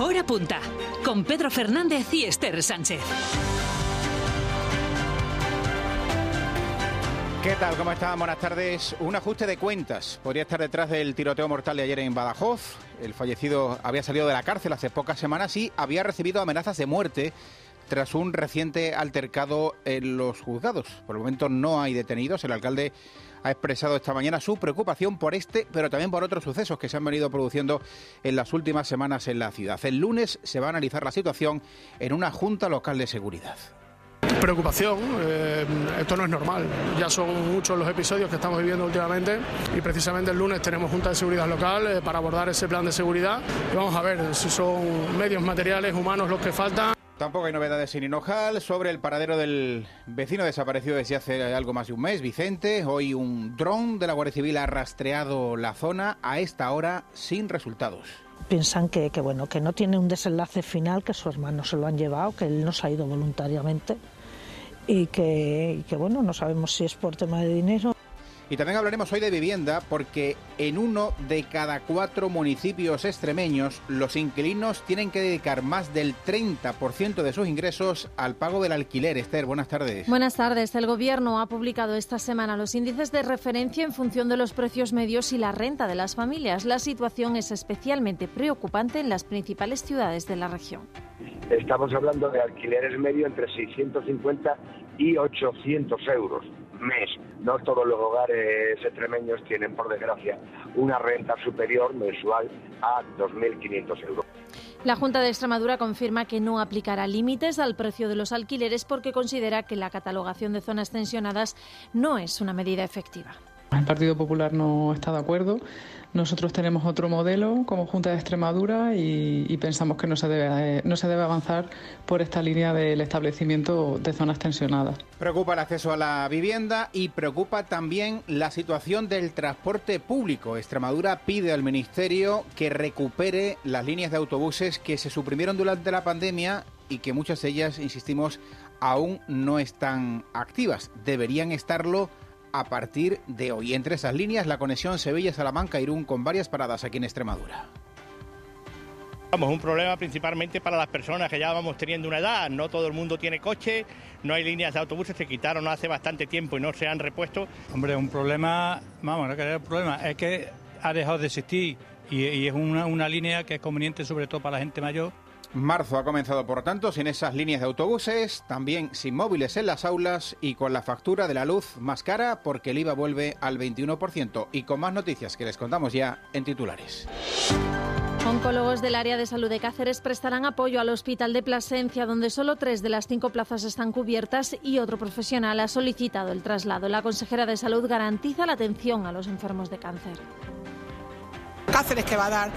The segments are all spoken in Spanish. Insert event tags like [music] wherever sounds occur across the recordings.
Hora punta, con Pedro Fernández y Esther Sánchez. ¿Qué tal? ¿Cómo están? Buenas tardes. Un ajuste de cuentas. Podría estar detrás del tiroteo mortal de ayer en Badajoz. El fallecido había salido de la cárcel hace pocas semanas y había recibido amenazas de muerte tras un reciente altercado en los juzgados. Por el momento no hay detenidos. El alcalde ha expresado esta mañana su preocupación por este, pero también por otros sucesos que se han venido produciendo en las últimas semanas en la ciudad. El lunes se va a analizar la situación en una junta local de seguridad preocupación. Eh, esto no es normal. Ya son muchos los episodios que estamos viviendo últimamente y precisamente el lunes tenemos Junta de Seguridad Local eh, para abordar ese plan de seguridad y vamos a ver si son medios materiales, humanos los que faltan. Tampoco hay novedades en Hinojal sobre el paradero del vecino desaparecido desde hace algo más de un mes, Vicente. Hoy un dron de la Guardia Civil ha rastreado la zona a esta hora sin resultados piensan que, que, bueno que no tiene un desenlace final que su hermano se lo han llevado que él no se ha ido voluntariamente y que, bueno, no sabemos si es por tema de dinero. Y también hablaremos hoy de vivienda porque en uno de cada cuatro municipios extremeños los inquilinos tienen que dedicar más del 30% de sus ingresos al pago del alquiler. Esther, buenas tardes. Buenas tardes. El Gobierno ha publicado esta semana los índices de referencia en función de los precios medios y la renta de las familias. La situación es especialmente preocupante en las principales ciudades de la región. Estamos hablando de alquileres medio entre 650 y 800 euros mes. No todos los hogares extremeños tienen, por desgracia, una renta superior mensual a 2.500 euros. La Junta de Extremadura confirma que no aplicará límites al precio de los alquileres porque considera que la catalogación de zonas tensionadas no es una medida efectiva. El Partido Popular no está de acuerdo. Nosotros tenemos otro modelo como Junta de Extremadura y, pensamos que no se, debe, no se debe avanzar por esta línea del establecimiento de zonas tensionadas. Preocupa el acceso a la vivienda y preocupa también la situación del transporte público. Extremadura pide al Ministerio que recupere las líneas de autobuses que se suprimieron durante la pandemia y que muchas de ellas, insistimos, aún no están activas. Deberían estarlo a partir de hoy. Entre esas líneas, la conexión Sevilla-Salamanca-Irún con varias paradas aquí en Extremadura. Vamos, un problema principalmente para las personas que ya vamos teniendo una edad. No todo el mundo tiene coche, no hay líneas de autobuses, se quitaron hace bastante tiempo y no se han repuesto. Hombre, un problema, vamos, no que el problema, es que ha dejado de existir y, es una, una línea que es conveniente sobre todo para la gente mayor Marzo ha comenzado, por tanto, sin esas líneas de autobuses, también sin móviles en las aulas y con la factura de la luz más cara porque el IVA vuelve al 21% y con más noticias que les contamos ya en titulares. Oncólogos del área de salud de Cáceres prestarán apoyo al Hospital de Plasencia, donde solo tres de las cinco plazas están cubiertas y otro profesional ha solicitado el traslado. La consejera de salud garantiza la atención a los enfermos de cáncer. Cáceres que va a dar,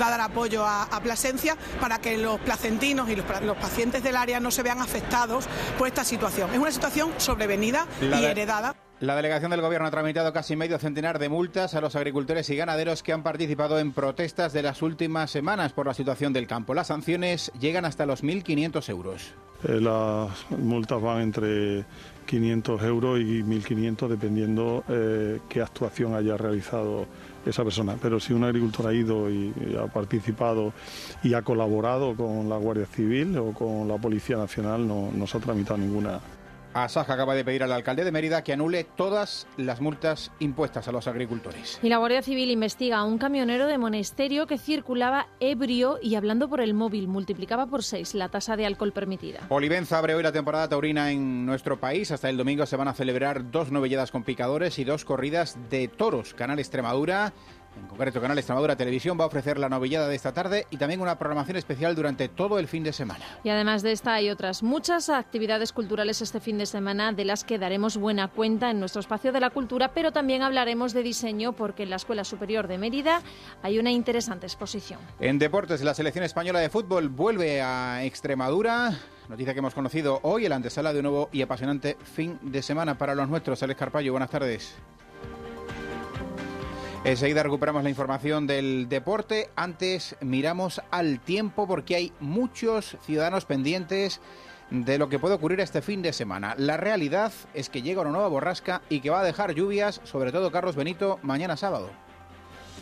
va a dar apoyo a, Plasencia para que los placentinos y los, pacientes del área no se vean afectados por esta situación. Es una situación sobrevenida y heredada. La delegación del Gobierno ha tramitado casi medio centenar de multas a los agricultores y ganaderos que han participado en protestas de las últimas semanas por la situación del campo. Las sanciones llegan hasta los 1.500 euros. Eh, las multas van entre 500 euros y 1.500 dependiendo eh, qué actuación haya realizado esa persona. Pero si un agricultor ha ido y, ha participado y ha colaborado con la Guardia Civil o con la Policía Nacional, no, no se ha tramitado ninguna Asaja acaba de pedir al alcalde de Mérida que anule todas las multas impuestas a los agricultores. Y la Guardia Civil investiga a un camionero de Monesterio que circulaba ebrio y hablando por el móvil multiplicaba por seis la tasa de alcohol permitida. Olivenza abre hoy la temporada taurina en nuestro país. Hasta el domingo se van a celebrar dos novelladas con picadores y dos corridas de toros. Canal Extremadura en concreto, Canal Extremadura Televisión va a ofrecer la novillada de esta tarde y también una programación especial durante todo el fin de semana. Y además de esta hay otras muchas actividades culturales este fin de semana de las que daremos buena cuenta en nuestro espacio de la cultura, pero también hablaremos de diseño porque en la Escuela Superior de Mérida hay una interesante exposición. En deportes, la selección española de fútbol vuelve a Extremadura. Noticia que hemos conocido hoy, el antesala de un nuevo y apasionante fin de semana para los nuestros. Alex Carpallo, buenas tardes. Enseguida recuperamos la información del deporte. Antes miramos al tiempo porque hay muchos ciudadanos pendientes de lo que puede ocurrir este fin de semana. La realidad es que llega una nueva borrasca y que va a dejar lluvias, sobre todo Carlos Benito, mañana sábado.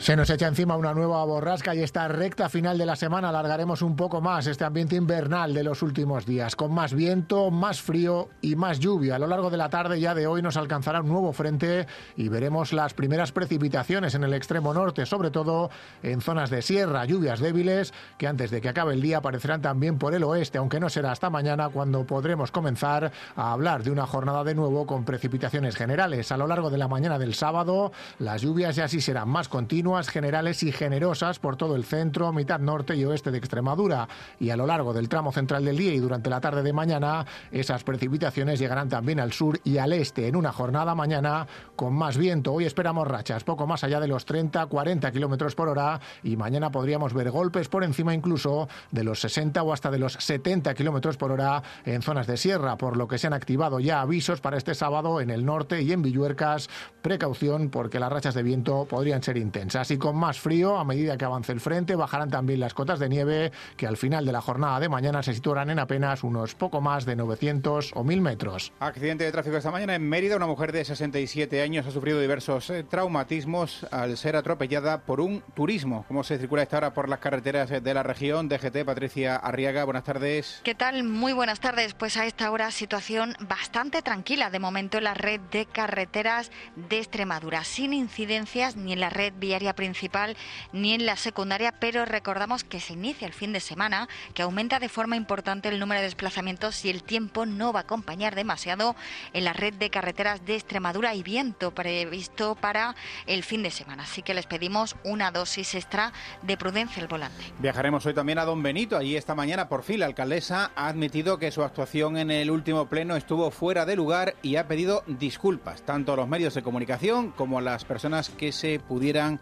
Se nos echa encima una nueva borrasca y esta recta final de la semana alargaremos un poco más este ambiente invernal de los últimos días, con más viento, más frío y más lluvia. A lo largo de la tarde ya de hoy nos alcanzará un nuevo frente y veremos las primeras precipitaciones en el extremo norte, sobre todo en zonas de sierra, lluvias débiles que antes de que acabe el día aparecerán también por el oeste, aunque no será hasta mañana cuando podremos comenzar a hablar de una jornada de nuevo con precipitaciones generales. A lo largo de la mañana del sábado, las lluvias ya sí serán más continuas generales y generosas por todo el centro, mitad norte y oeste de Extremadura. Y a lo largo del tramo central del día y durante la tarde de mañana, esas precipitaciones llegarán también al sur y al este en una jornada mañana con más viento. Hoy esperamos rachas poco más allá de los 30-40 kilómetros por hora y mañana podríamos ver golpes por encima incluso de los 60 o hasta de los 70 kilómetros por hora en zonas de sierra, por lo que se han activado ya avisos para este sábado en el norte y en Villuercas. Precaución porque las rachas de viento podrían ser intensas. Así con más frío, a medida que avance el frente, bajarán también las cotas de nieve, que al final de la jornada de mañana se situarán en apenas unos poco más de 900 o 1000 metros. Accidente de tráfico esta mañana en Mérida. Una mujer de 67 años ha sufrido diversos eh, traumatismos al ser atropellada por un turismo. ¿Cómo se circula esta hora por las carreteras de la región? DGT, Patricia Arriaga, buenas tardes. ¿Qué tal? Muy buenas tardes. Pues a esta hora situación bastante tranquila de momento en la red de carreteras de Extremadura, sin incidencias ni en la red viaria principal ni en la secundaria, pero recordamos que se inicia el fin de semana, que aumenta de forma importante el número de desplazamientos y el tiempo no va a acompañar demasiado en la red de carreteras de Extremadura y viento previsto para el fin de semana. Así que les pedimos una dosis extra de prudencia al volante. Viajaremos hoy también a Don Benito. Allí esta mañana, por fin, la alcaldesa ha admitido que su actuación en el último pleno estuvo fuera de lugar y ha pedido disculpas, tanto a los medios de comunicación como a las personas que se pudieran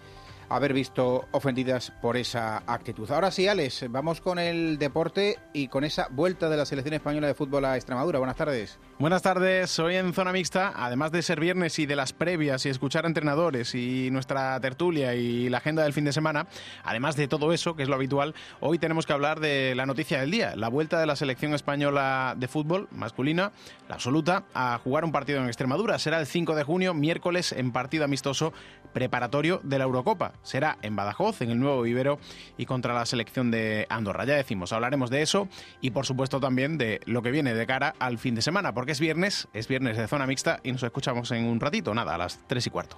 haber visto ofendidas por esa actitud. Ahora sí, Alex, vamos con el deporte y con esa vuelta de la selección española de fútbol a Extremadura. Buenas tardes. Buenas tardes, hoy en Zona Mixta, además de ser viernes y de las previas y escuchar a entrenadores y nuestra tertulia y la agenda del fin de semana, además de todo eso, que es lo habitual, hoy tenemos que hablar de la noticia del día, la vuelta de la selección española de fútbol masculina, la absoluta, a jugar un partido en Extremadura. Será el 5 de junio, miércoles, en partido amistoso preparatorio de la Eurocopa. Será en Badajoz, en el nuevo vivero y contra la selección de Andorra. Ya decimos, hablaremos de eso y por supuesto también de lo que viene de cara al fin de semana, porque es viernes, es viernes de zona mixta y nos escuchamos en un ratito, nada, a las 3 y cuarto.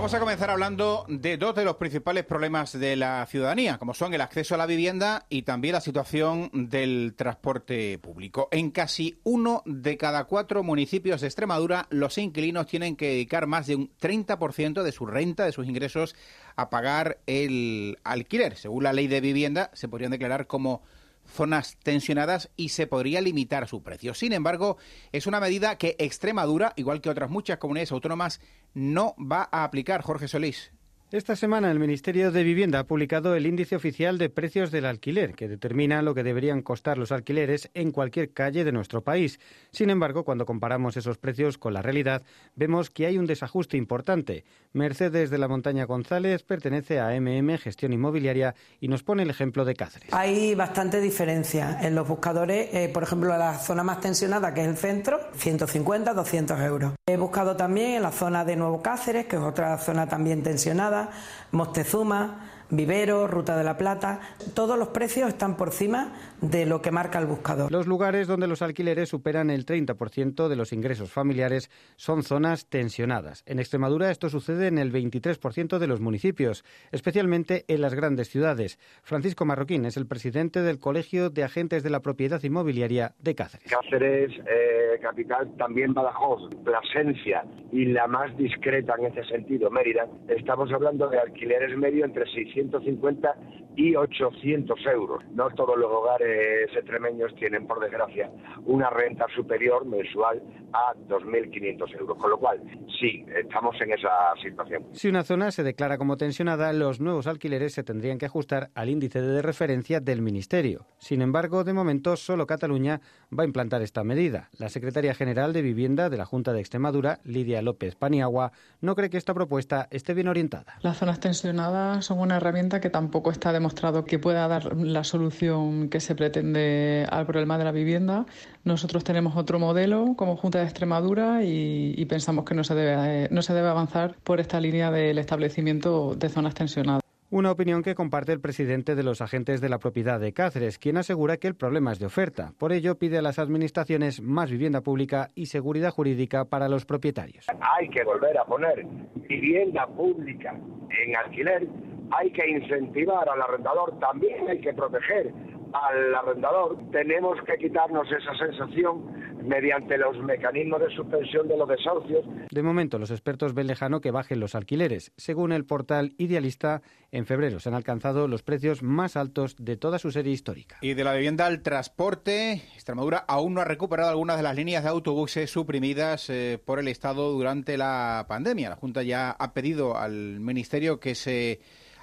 Vamos a comenzar hablando de dos de los principales problemas de la ciudadanía, como son el acceso a la vivienda y también la situación del transporte público. En casi uno de cada cuatro municipios de Extremadura, los inquilinos tienen que dedicar más de un 30% de su renta, de sus ingresos, a pagar el alquiler. Según la ley de vivienda, se podrían declarar como zonas tensionadas y se podría limitar su precio. Sin embargo, es una medida que Extremadura, igual que otras muchas comunidades autónomas, no va a aplicar. Jorge Solís. Esta semana el Ministerio de Vivienda ha publicado el índice oficial de precios del alquiler, que determina lo que deberían costar los alquileres en cualquier calle de nuestro país. Sin embargo, cuando comparamos esos precios con la realidad, vemos que hay un desajuste importante. Mercedes de la Montaña González pertenece a MM Gestión Inmobiliaria y nos pone el ejemplo de Cáceres. Hay bastante diferencia en los buscadores, eh, por ejemplo, la zona más tensionada, que es el centro, 150, 200 euros. He buscado también en la zona de Nuevo Cáceres, que es otra zona también tensionada Mostezuma, Vivero, Ruta de la Plata, todos los precios están por encima de lo que marca el buscador. Los lugares donde los alquileres superan el 30% de los ingresos familiares son zonas tensionadas. En Extremadura esto sucede en el 23% de los municipios, especialmente en las grandes ciudades. Francisco Marroquín es el presidente del Colegio de Agentes de la Propiedad Inmobiliaria de Cáceres. Cáceres, eh, capital, también Badajoz, Plasencia y la más discreta en ese sentido, Mérida, estamos hablando de alquileres medio entre 600 150 y 800 euros. No todos los hogares extremeños tienen, por desgracia, una renta superior mensual a 2.500 euros. Con lo cual, sí, estamos en esa situación. Si una zona se declara como tensionada, los nuevos alquileres se tendrían que ajustar al índice de referencia del Ministerio. Sin embargo, de momento, solo Cataluña va a implantar esta medida. La secretaria general de Vivienda de la Junta de Extremadura, Lidia López Paniagua, no cree que esta propuesta esté bien orientada. Las zonas tensionadas son una herramienta que tampoco está demostrada demostrado que pueda dar la solución que se pretende al problema de la vivienda. Nosotros tenemos otro modelo como Junta de Extremadura y, pensamos que no se, debe, no se debe avanzar por esta línea del establecimiento de zonas tensionadas. Una opinión que comparte el presidente de los agentes de la propiedad de Cáceres, quien asegura que el problema es de oferta. Por ello, pide a las administraciones más vivienda pública y seguridad jurídica para los propietarios. Hay que volver a poner vivienda pública en alquiler, hay que incentivar al arrendador, también hay que proteger al arrendador, tenemos que quitarnos esa sensación mediante los mecanismos de suspensión de los desahucios. De momento, los expertos ven lejano que bajen los alquileres. Según el portal Idealista, en febrero se han alcanzado los precios más altos de toda su serie histórica. Y de la vivienda al transporte, Extremadura aún no ha recuperado algunas de las líneas de autobuses suprimidas eh, por el Estado durante la pandemia. La Junta ya ha pedido al Ministerio que se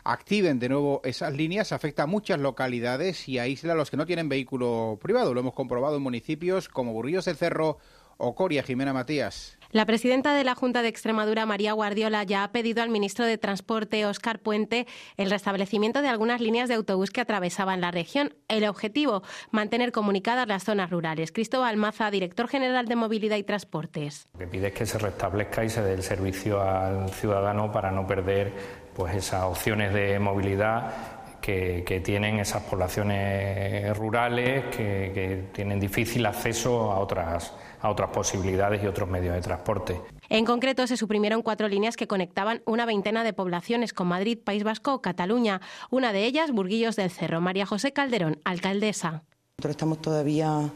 activen de nuevo esas líneas afecta a muchas localidades y aísla a los que no tienen vehículo privado. Lo hemos comprobado en municipios como Burríos del Cerro o Coria, Jimena Matías. La presidenta de la Junta de Extremadura, María Guardiola, ya ha pedido al ministro de Transporte, Óscar Puente, el restablecimiento de algunas líneas de autobús que atravesaban la región. El objetivo, mantener comunicadas las zonas rurales. Cristóbal Maza, director general de Movilidad y Transportes. Lo que pide es que se restablezca y se dé el servicio al ciudadano para no perder pues esas opciones de movilidad que, tienen esas poblaciones rurales que, tienen difícil acceso a otras, a otras posibilidades y otros medios de transporte. En concreto, se suprimieron cuatro líneas que conectaban una veintena de poblaciones con Madrid, País Vasco o Cataluña. Una de ellas, Burguillos del Cerro. María José Calderón, alcaldesa. Nosotros estamos todavía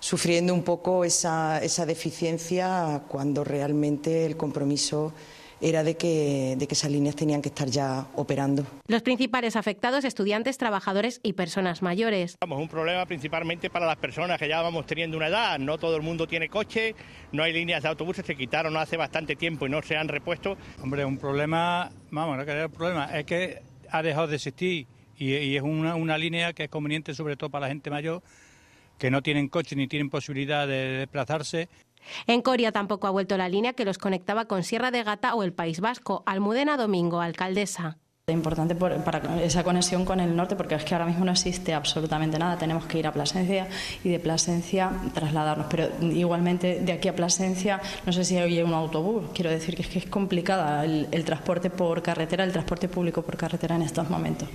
sufriendo un poco esa, esa deficiencia cuando realmente el compromiso era de que, de que esas líneas tenían que estar ya operando. Los principales afectados, estudiantes, trabajadores y personas mayores. Vamos, un problema principalmente para las personas que ya vamos teniendo una edad. No todo el mundo tiene coche, no hay líneas de autobuses, se quitaron hace bastante tiempo y no se han repuesto. Hombre, un problema, vamos, no que el problema es que ha dejado de existir y, es una, una línea que es conveniente sobre todo para la gente mayor que no tienen coche ni tienen posibilidad de desplazarse en Coria tampoco ha vuelto la línea que los conectaba con Sierra de Gata o el País Vasco. Almudena Domingo, alcaldesa. Es importante para esa conexión con el norte porque es que ahora mismo no existe absolutamente nada. Tenemos que ir a Plasencia y de Plasencia trasladarnos. Pero igualmente de aquí a Plasencia no sé si hay un autobús. Quiero decir que es que es complicada el, el transporte por carretera, el transporte público por carretera en estos momentos.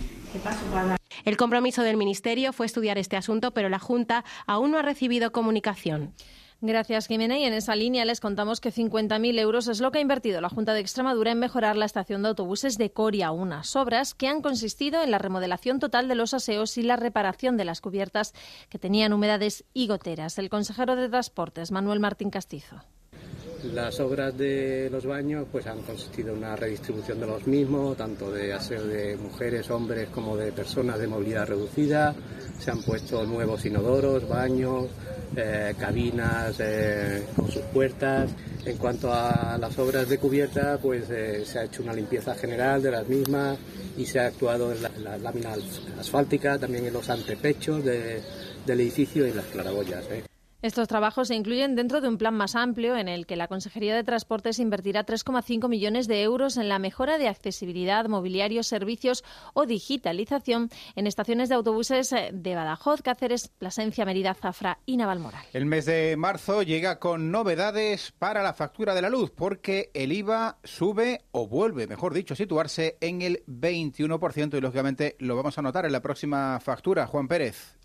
El compromiso del Ministerio fue estudiar este asunto, pero la Junta aún no ha recibido comunicación. Gracias, Jimena. Y en esa línea les contamos que 50.000 euros es lo que ha invertido la Junta de Extremadura en mejorar la estación de autobuses de Coria, unas obras que han consistido en la remodelación total de los aseos y la reparación de las cubiertas que tenían humedades y goteras. El consejero de Transportes, Manuel Martín Castizo. Las obras de los baños pues han consistido en una redistribución de los mismos, tanto de aseo de mujeres, hombres como de personas de movilidad reducida. Se han puesto nuevos inodoros, baños, eh, cabinas eh, con sus puertas. En cuanto a las obras de cubierta, pues eh, se ha hecho una limpieza general de las mismas y se ha actuado en la, lámina asfáltica, también en los antepechos del edificio y en las claraboyas. Estos trabajos se incluyen dentro de un plan más amplio en el que la Consejería de Transportes invertirá 3,5 millones de euros en la mejora de accesibilidad, mobiliario, servicios o digitalización en estaciones de autobuses de Badajoz, Cáceres, Plasencia, Mérida, Zafra y Navalmoral. El mes de marzo llega con novedades para la factura de la luz porque el IVA sube o vuelve, mejor dicho, a situarse en el 21% y lógicamente lo vamos a notar en la próxima factura. Juan Pérez.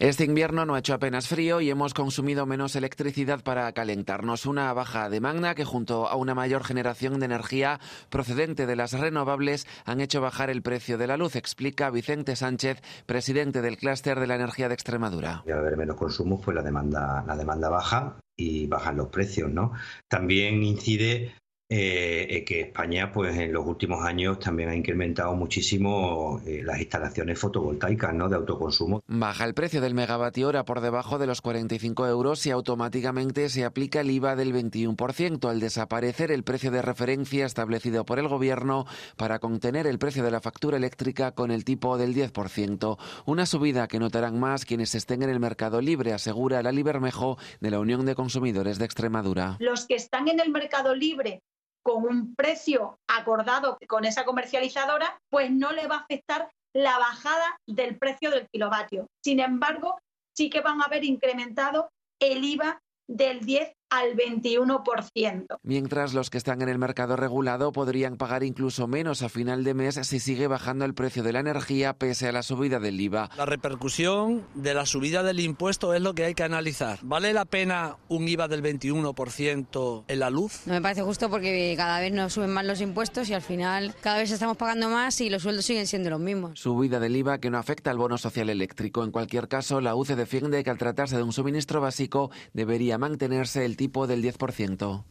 Este invierno no ha hecho apenas frío y hemos consumido menos electricidad para calentarnos. Una baja demanda que junto a una mayor generación de energía procedente de las renovables han hecho bajar el precio de la luz, explica Vicente Sánchez, presidente del clúster de la energía de Extremadura. Y al haber menos consumo, pues la demanda, la demanda baja y bajan los precios, ¿no? También incide eh, que España, pues en los últimos años también ha incrementado muchísimo eh, las instalaciones fotovoltaicas, ¿no? De autoconsumo. Baja el precio del megavatio hora por debajo de los 45 euros y automáticamente se aplica el IVA del 21% al desaparecer el precio de referencia establecido por el gobierno para contener el precio de la factura eléctrica con el tipo del 10%. Una subida que notarán más quienes estén en el mercado libre, asegura la Libermejo de la Unión de Consumidores de Extremadura. Los que están en el mercado libre con un precio acordado con esa comercializadora, pues no le va a afectar la bajada del precio del kilovatio. Sin embargo, sí que van a haber incrementado el IVA del 10 al 21%. Mientras los que están en el mercado regulado podrían pagar incluso menos a final de mes si sigue bajando el precio de la energía pese a la subida del IVA. La repercusión de la subida del impuesto es lo que hay que analizar. ¿Vale la pena un IVA del 21% en la luz? No me parece justo porque cada vez nos suben más los impuestos y al final cada vez estamos pagando más y los sueldos siguen siendo los mismos. Subida del IVA que no afecta al bono social eléctrico. En cualquier caso, la UCE defiende que al tratarse de un suministro básico debería mantenerse el tipo del 10%.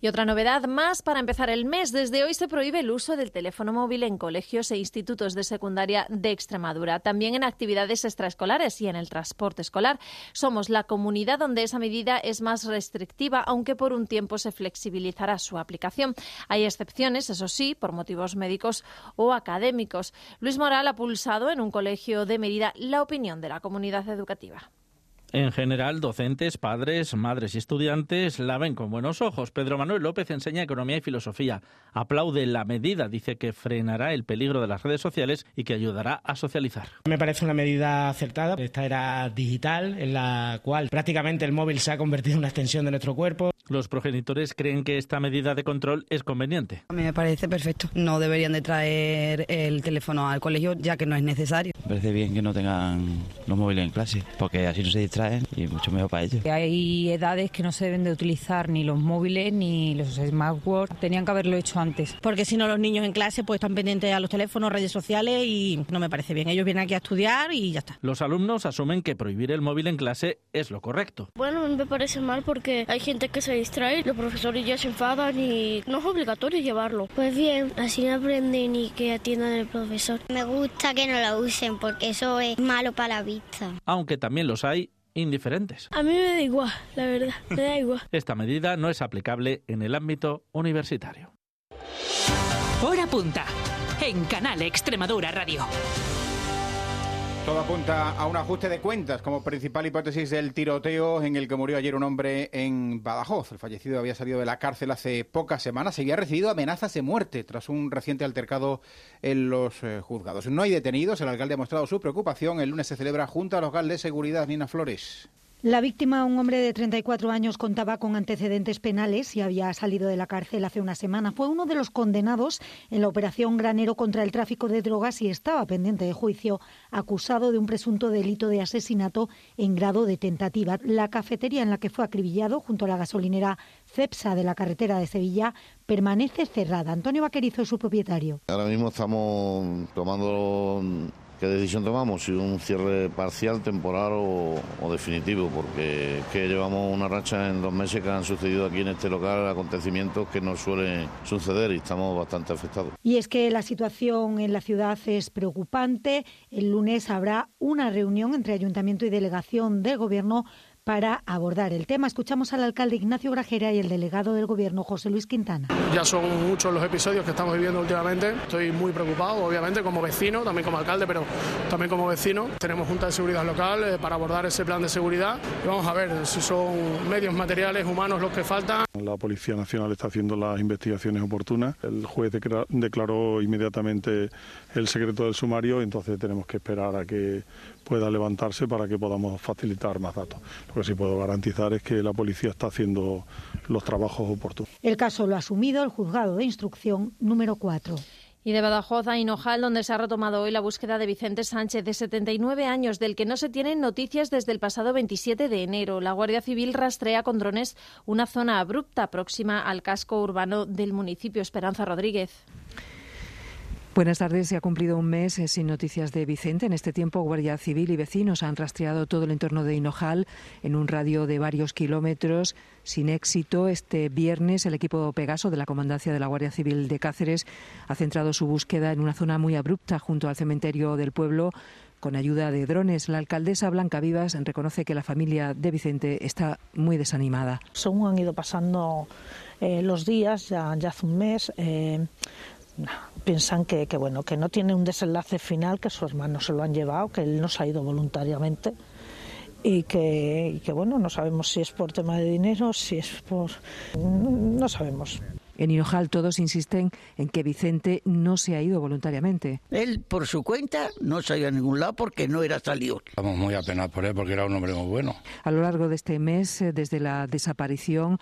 Y otra novedad más para empezar el mes. Desde hoy se prohíbe el uso del teléfono móvil en colegios e institutos de secundaria de Extremadura, también en actividades extraescolares y en el transporte escolar. Somos la comunidad donde esa medida es más restrictiva, aunque por un tiempo se flexibilizará su aplicación. Hay excepciones, eso sí, por motivos médicos o académicos. Luis Moral ha pulsado en un colegio de Mérida la opinión de la comunidad educativa. En general, docentes, padres, madres y estudiantes la ven con buenos ojos. Pedro Manuel López enseña economía y filosofía. Aplaude la medida, dice que frenará el peligro de las redes sociales y que ayudará a socializar. Me parece una medida acertada. Esta era digital, en la cual prácticamente el móvil se ha convertido en una extensión de nuestro cuerpo. Los progenitores creen que esta medida de control es conveniente. A mí me parece perfecto. No deberían de traer el teléfono al colegio ya que no es necesario. Me parece bien que no tengan los móviles en clase, porque así no se distraen y mucho mejor para ellos. Hay edades que no se deben de utilizar ni los móviles ni los smartwatches. Tenían que haberlo hecho antes. Porque si no los niños en clase pues están pendientes a los teléfonos, redes sociales y no me parece bien. Ellos vienen aquí a estudiar y ya está. Los alumnos asumen que prohibir el móvil en clase es lo correcto. Bueno, me parece mal porque hay gente que se distrae, los profesores ya se enfadan y no es obligatorio llevarlo. Pues bien, así no aprenden y que atiendan al profesor. Me gusta que no lo usen porque eso es malo para la vista. Aunque también los hay indiferentes. A mí me da igual, la verdad, me da igual. [laughs] Esta medida no es aplicable en el ámbito universitario. Hora punta en Canal Extremadura Radio. Todo apunta a un ajuste de cuentas como principal hipótesis del tiroteo en el que murió ayer un hombre en Badajoz. El fallecido había salido de la cárcel hace pocas semanas y había recibido amenazas de muerte tras un reciente altercado en los eh, juzgados. No hay detenidos, el alcalde ha mostrado su preocupación. El lunes se celebra junto a local de seguridad Nina Flores. La víctima, un hombre de 34 años, contaba con antecedentes penales y había salido de la cárcel hace una semana. Fue uno de los condenados en la operación Granero contra el tráfico de drogas y estaba pendiente de juicio, acusado de un presunto delito de asesinato en grado de tentativa. La cafetería en la que fue acribillado, junto a la gasolinera Cepsa de la carretera de Sevilla, permanece cerrada. Antonio Vaquerizo es su propietario. Ahora mismo estamos tomando ¿Qué decisión tomamos? Si un cierre parcial, temporal o, definitivo, porque es que llevamos una racha en dos meses que han sucedido aquí en este local acontecimientos que no suelen suceder y estamos bastante afectados. Y es que la situación en la ciudad es preocupante. El lunes habrá una reunión entre ayuntamiento y delegación del Gobierno para abordar el tema. Escuchamos al alcalde Ignacio Grajera y el delegado del Gobierno, José Luis Quintana. Ya son muchos los episodios que estamos viviendo últimamente. Estoy muy preocupado, obviamente, como vecino, también como alcalde, pero también como vecino. Tenemos Junta de Seguridad Local eh, para abordar ese plan de seguridad. Y vamos a ver si son medios materiales, humanos los que faltan. La Policía Nacional está haciendo las investigaciones oportunas. El juez declaró inmediatamente el secreto del sumario, entonces tenemos que esperar a que pueda levantarse para que podamos facilitar más datos. Lo que sí puedo garantizar es que la policía está haciendo los trabajos oportunos. El caso lo ha asumido el juzgado de instrucción número 4. Y de Badajoz a Hinojal, donde se ha retomado hoy la búsqueda de Vicente Sánchez, de 79 años, del que no se tienen noticias desde el pasado 27 de enero. La Guardia Civil rastrea con drones una zona abrupta próxima al casco urbano del municipio. Esperanza Rodríguez. Buenas tardes. Se ha cumplido un mes eh, sin noticias de Vicente. En este tiempo, Guardia Civil y vecinos han rastreado todo el entorno de Hinojal en un radio de varios kilómetros sin éxito. Este viernes, el equipo Pegaso de la Comandancia de la Guardia Civil de Cáceres ha centrado su búsqueda en una zona muy abrupta junto al cementerio del pueblo con ayuda de drones. La alcaldesa Blanca Vivas reconoce que la familia de Vicente está muy desanimada. Según han ido pasando eh, los días, ya, hace un mes, eh, piensan que, bueno, que no tiene un desenlace final, que su hermano se lo han llevado, que él no se ha ido voluntariamente y que, y que bueno, no sabemos si es por tema de dinero, si es por... no sabemos. En Hinojal todos insisten en que Vicente no se ha ido voluntariamente. Él, por su cuenta, no se ha ido a ningún lado porque no era salido. Estamos muy apenados por él porque era un hombre muy bueno. A lo largo de este mes, eh, desde la desaparición,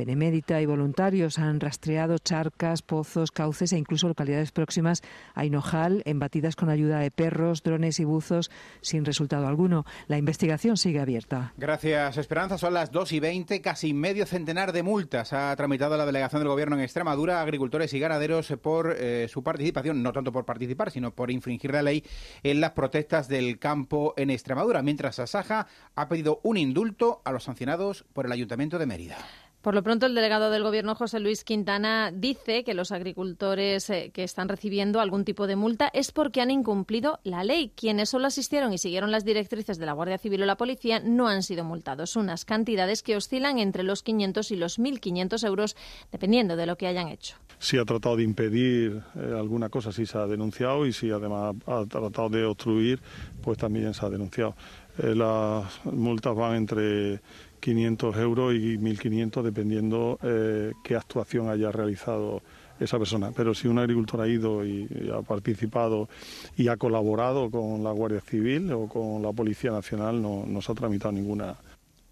Benemérita y voluntarios han rastreado charcas, pozos, cauces e incluso localidades próximas a Hinojal, embatidas con ayuda de perros, drones y buzos, sin resultado alguno. La investigación sigue abierta. Gracias, Esperanza. Son las 2 y 20. Casi medio centenar de multas ha tramitado la delegación del Gobierno en Extremadura a agricultores y ganaderos por eh, su participación, no tanto por participar, sino por infringir la ley en las protestas del campo en Extremadura, mientras Asaja ha pedido un indulto a los sancionados por el Ayuntamiento de Mérida. Por lo pronto, el delegado del Gobierno, José Luis Quintana, dice que los agricultores eh, que están recibiendo algún tipo de multa es porque han incumplido la ley. Quienes solo asistieron y siguieron las directrices de la Guardia Civil o la Policía no han sido multados. Unas cantidades que oscilan entre los 500 y los 1.500 euros, dependiendo de lo que hayan hecho. Si ha tratado de impedir eh, alguna cosa, sí se ha denunciado y si además ha tratado de obstruir, pues también se ha denunciado. Eh, las multas van entre 500 euros y 1.500 dependiendo eh, qué actuación haya realizado esa persona. Pero si un agricultor ha ido y, ha participado y ha colaborado con la Guardia Civil o con la Policía Nacional, no, no se ha tramitado ninguna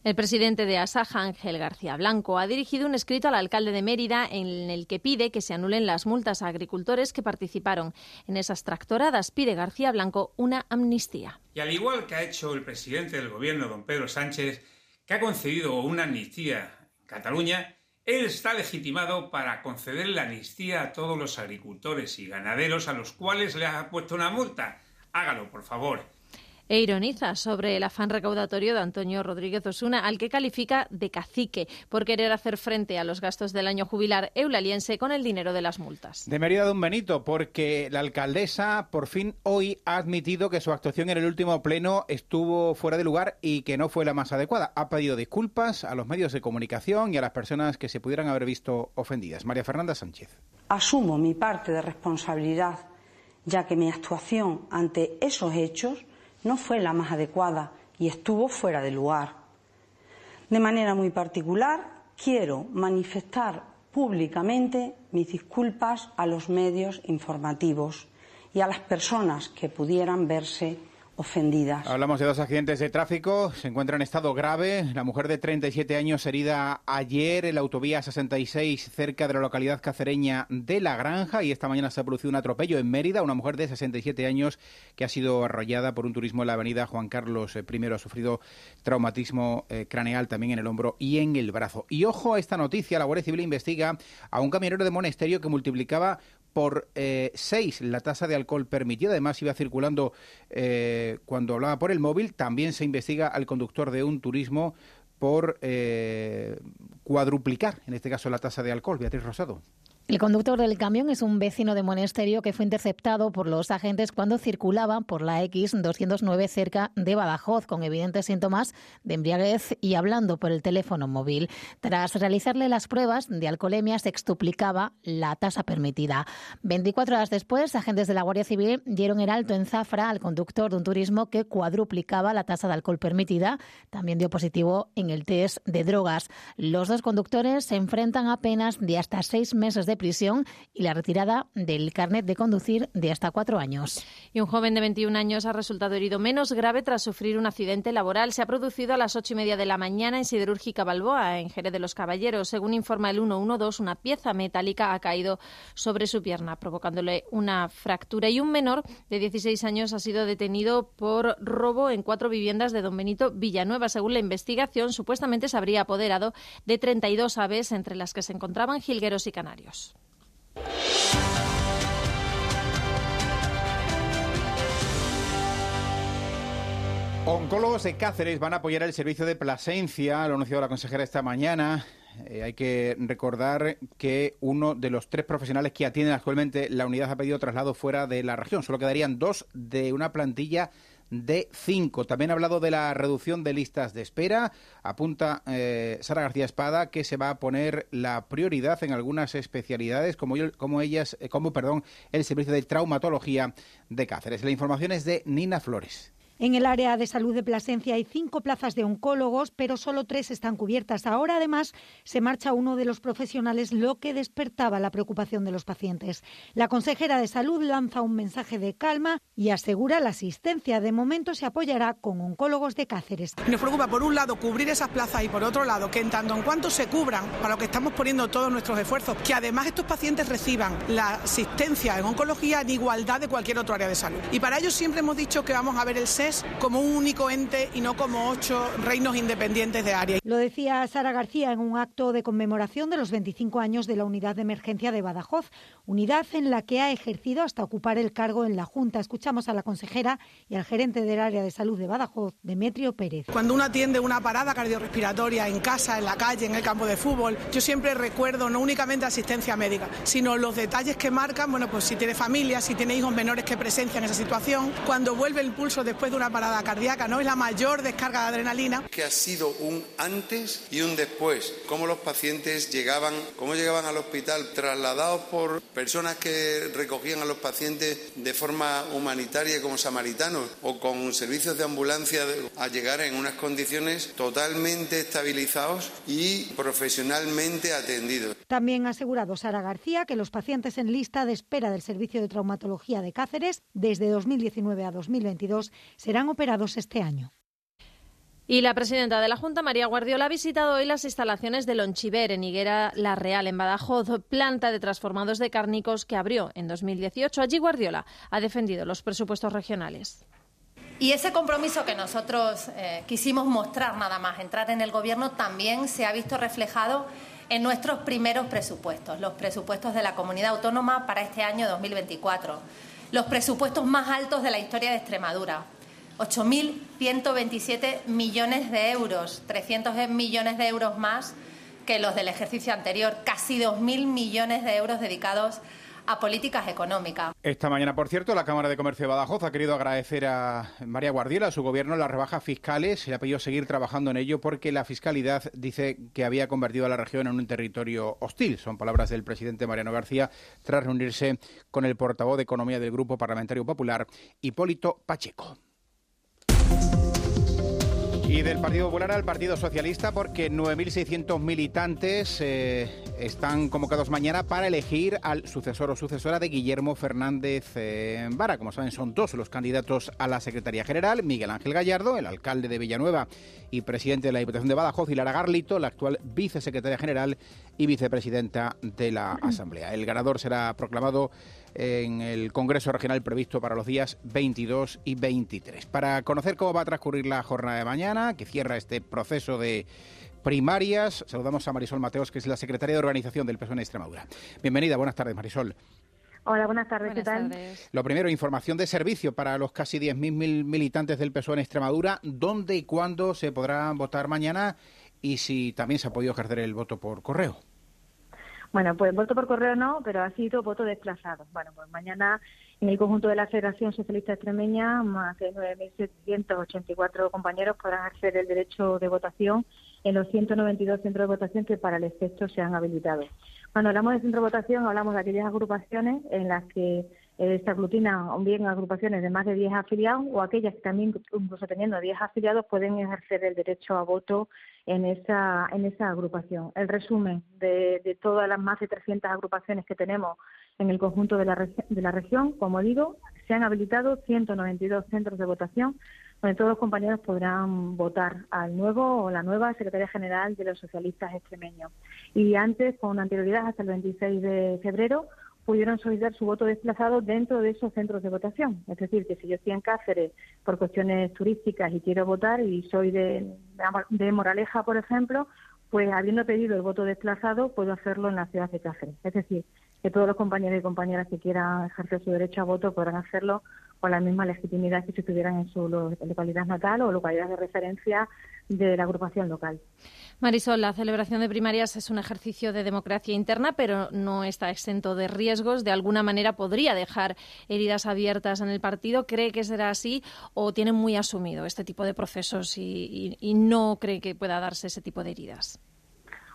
el presidente de Asaja, Ángel García Blanco, ha dirigido un escrito al alcalde de Mérida en el que pide que se anulen las multas a agricultores que participaron en esas tractoradas. Pide García Blanco una amnistía. Y al igual que ha hecho el presidente del gobierno, don Pedro Sánchez, que ha concedido una amnistía en Cataluña, él está legitimado para conceder la amnistía a todos los agricultores y ganaderos a los cuales le ha puesto una multa. Hágalo, por favor e ironiza sobre el afán recaudatorio de Antonio Rodríguez Osuna, al que califica de cacique por querer hacer frente a los gastos del año jubilar eulaliense con el dinero de las multas. De Mérida de un Benito, porque la alcaldesa por fin hoy ha admitido que su actuación en el último pleno estuvo fuera de lugar y que no fue la más adecuada. Ha pedido disculpas a los medios de comunicación y a las personas que se pudieran haber visto ofendidas. María Fernanda Sánchez. Asumo mi parte de responsabilidad, ya que mi actuación ante esos hechos no fue la más adecuada y estuvo fuera de lugar. De manera muy particular, quiero manifestar públicamente mis disculpas a los medios informativos y a las personas que pudieran verse Hablamos de dos accidentes de tráfico. Se encuentra en estado grave. La mujer de 37 años herida ayer en la autovía 66 cerca de la localidad cacereña de La Granja y esta mañana se ha producido un atropello en Mérida. Una mujer de 67 años que ha sido arrollada por un turismo en la avenida Juan Carlos I. Ha sufrido traumatismo eh, craneal también en el hombro y en el brazo. Y ojo a esta noticia. La Guardia Civil investiga a un camionero de Monesterio que multiplicaba por eh, seis la tasa de alcohol permitida. Además, iba circulando eh, cuando hablaba por el móvil. También se investiga al conductor de un turismo por eh, cuadruplicar, en este caso, la tasa de alcohol. Beatriz Rosado. El conductor del camión es un vecino de Monesterio que fue interceptado por los agentes cuando circulaba por la X209 cerca de Badajoz con evidentes síntomas de embriaguez y hablando por el teléfono móvil. Tras realizarle las pruebas de alcoholemia se extuplicaba la tasa permitida. 24 horas después, agentes de la Guardia Civil dieron el alto en Zafra al conductor de un turismo que cuadruplicaba la tasa de alcohol permitida. También dio positivo en el test de drogas. Los dos conductores se enfrentan a penas de hasta seis meses de prisión y la retirada del carnet de conducir de hasta cuatro años. Y un joven de 21 años ha resultado herido menos grave tras sufrir un accidente laboral. Se ha producido a las ocho y media de la mañana en Siderúrgica Balboa, en Jerez de los Caballeros. Según informa el 112, una pieza metálica ha caído sobre su pierna, provocándole una fractura. Y un menor de 16 años ha sido detenido por robo en cuatro viviendas de Don Benito Villanueva. Según la investigación, supuestamente se habría apoderado de 32 aves, entre las que se encontraban jilgueros y canarios. Oncólogos de Cáceres van a apoyar el servicio de Plasencia, lo ha anunciado la consejera esta mañana. Eh, hay que recordar que uno de los tres profesionales que atienden actualmente la unidad ha pedido traslado fuera de la región. Solo quedarían dos de una plantilla de 5. También ha hablado de la reducción de listas de espera. Apunta eh, Sara García Espada que se va a poner la prioridad en algunas especialidades, como, como ellas, eh, como perdón, el servicio de traumatología de Cáceres. La información es de Nina Flores. En el área de salud de Plasencia hay cinco plazas de oncólogos, pero solo tres están cubiertas. Ahora, además, se marcha uno de los profesionales, lo que despertaba la preocupación de los pacientes. La consejera de salud lanza un mensaje de calma y asegura la asistencia. De momento se apoyará con oncólogos de Cáceres. Nos preocupa, por un lado, cubrir esas plazas y, por otro lado, que en tanto en cuanto se cubran, para lo que estamos poniendo todos nuestros esfuerzos, que además estos pacientes reciban la asistencia en oncología en igualdad de cualquier otro área de salud. Y para ello siempre hemos dicho que vamos a ver el Como un único ente y no como ocho reinos independientes de área. Lo decía Sara García en un acto de conmemoración de los 25 años de la unidad de emergencia de Badajoz, unidad en la que ha ejercido hasta ocupar el cargo en la Junta. Escuchamos a la consejera y al gerente del área de salud de Badajoz, Demetrio Pérez. Cuando uno atiende una parada cardiorrespiratoria en casa, en la calle, en el campo de fútbol, yo siempre recuerdo no únicamente asistencia médica, sino los detalles que marcan, bueno, pues si tiene familia, si tiene hijos menores que presencian esa situación, cuando vuelve el pulso después de una parada cardíaca, ¿no? Es la mayor descarga de adrenalina. Que ha sido un antes y un después. Cómo los pacientes llegaban, cómo llegaban al hospital trasladados por personas que recogían a los pacientes de forma humanitaria como samaritanos o con servicios de ambulancia a llegar en unas condiciones totalmente estabilizados y profesionalmente atendidos. También ha asegurado Sara García que los pacientes en lista de espera del Servicio de Traumatología de Cáceres desde 2019 a 2022 serán operados este año. Y la presidenta de la Junta, María Guardiola, ha visitado hoy las instalaciones de Lonchiver en Higuera La Real, en Badajoz, planta de transformados de cárnicos que abrió en 2018. Allí Guardiola ha defendido los presupuestos regionales. Y ese compromiso que nosotros eh, quisimos mostrar nada más entrar en el Gobierno también se ha visto reflejado en nuestros primeros presupuestos, los presupuestos de la comunidad autónoma para este año 2024, los presupuestos más altos de la historia de Extremadura, 8.127 millones de euros, 300 millones de euros más que los del ejercicio anterior, casi 2.000 millones de euros dedicados a políticas económicas. Esta mañana, por cierto, la Cámara de Comercio de Badajoz ha querido agradecer a María Guardiola, a su gobierno, las rebajas fiscales. Se le ha pedido seguir trabajando en ello porque la fiscalidad dice que había convertido a la región en un territorio hostil. Son palabras del presidente Mariano García tras reunirse con el portavoz de Economía del Grupo Parlamentario Popular, Hipólito Pacheco. Y del Partido Popular al Partido Socialista, porque 9.600 militantes eh, están convocados mañana para elegir al sucesor o sucesora de Guillermo Fernández eh, Vara. Como saben, son dos los candidatos a la Secretaría General, Miguel Ángel Gallardo, el alcalde de Villanueva y presidente de la Diputación de Badajoz, y Lara Garlito, la actual vicesecretaria general y vicepresidenta de la Asamblea. El ganador será proclamado en el Congreso Regional previsto para los días 22 y 23. Para conocer cómo va a transcurrir la jornada de mañana, que cierra este proceso de primarias, saludamos a Marisol Mateos, que es la secretaria de organización del PSOE en Extremadura. Bienvenida, buenas tardes, Marisol. Hola, buenas tardes, ¿qué tal? Lo primero, información de servicio para los casi 10.000 militantes del PSOE en Extremadura. ¿Dónde y cuándo se podrá votar mañana? Y si también se ha podido ejercer el voto por correo. Bueno, pues voto por correo no, pero ha sido voto desplazado. Bueno, pues mañana en el conjunto de la Federación Socialista Extremeña, más de 9.784 compañeros podrán acceder el derecho de votación en los 192 centros de votación que para el efecto se han habilitado. Cuando hablamos de centro de votación, hablamos de aquellas agrupaciones en las que eh, se aglutinan bien agrupaciones de más de 10 afiliados o aquellas que también, incluso teniendo 10 afiliados, pueden ejercer el derecho a voto en esa, en esa agrupación. El resumen de, de todas las más de 300 agrupaciones que tenemos en el conjunto de la, de la región, como digo, se han habilitado 192 centros de votación donde todos los compañeros podrán votar al nuevo o la nueva secretaria general de los socialistas extremeños. Y antes, con anterioridad hasta el 26 de febrero, pudieron solicitar su voto desplazado dentro de esos centros de votación. Es decir, que si yo estoy en Cáceres por cuestiones turísticas y quiero votar y soy de, de Moraleja, por ejemplo, pues habiendo pedido el voto desplazado, puedo hacerlo en la ciudad de Cáceres. Es decir, que todos los compañeros y compañeras que quieran ejercer su derecho a voto podrán hacerlo con la misma legitimidad que si estuvieran en su localidad natal o localidad de referencia de la agrupación local. Marisol, la celebración de primarias es un ejercicio de democracia interna, pero no está exento de riesgos. De alguna manera podría dejar heridas abiertas en el partido. ¿Cree que será así o tiene muy asumido este tipo de procesos y, no cree que pueda darse ese tipo de heridas?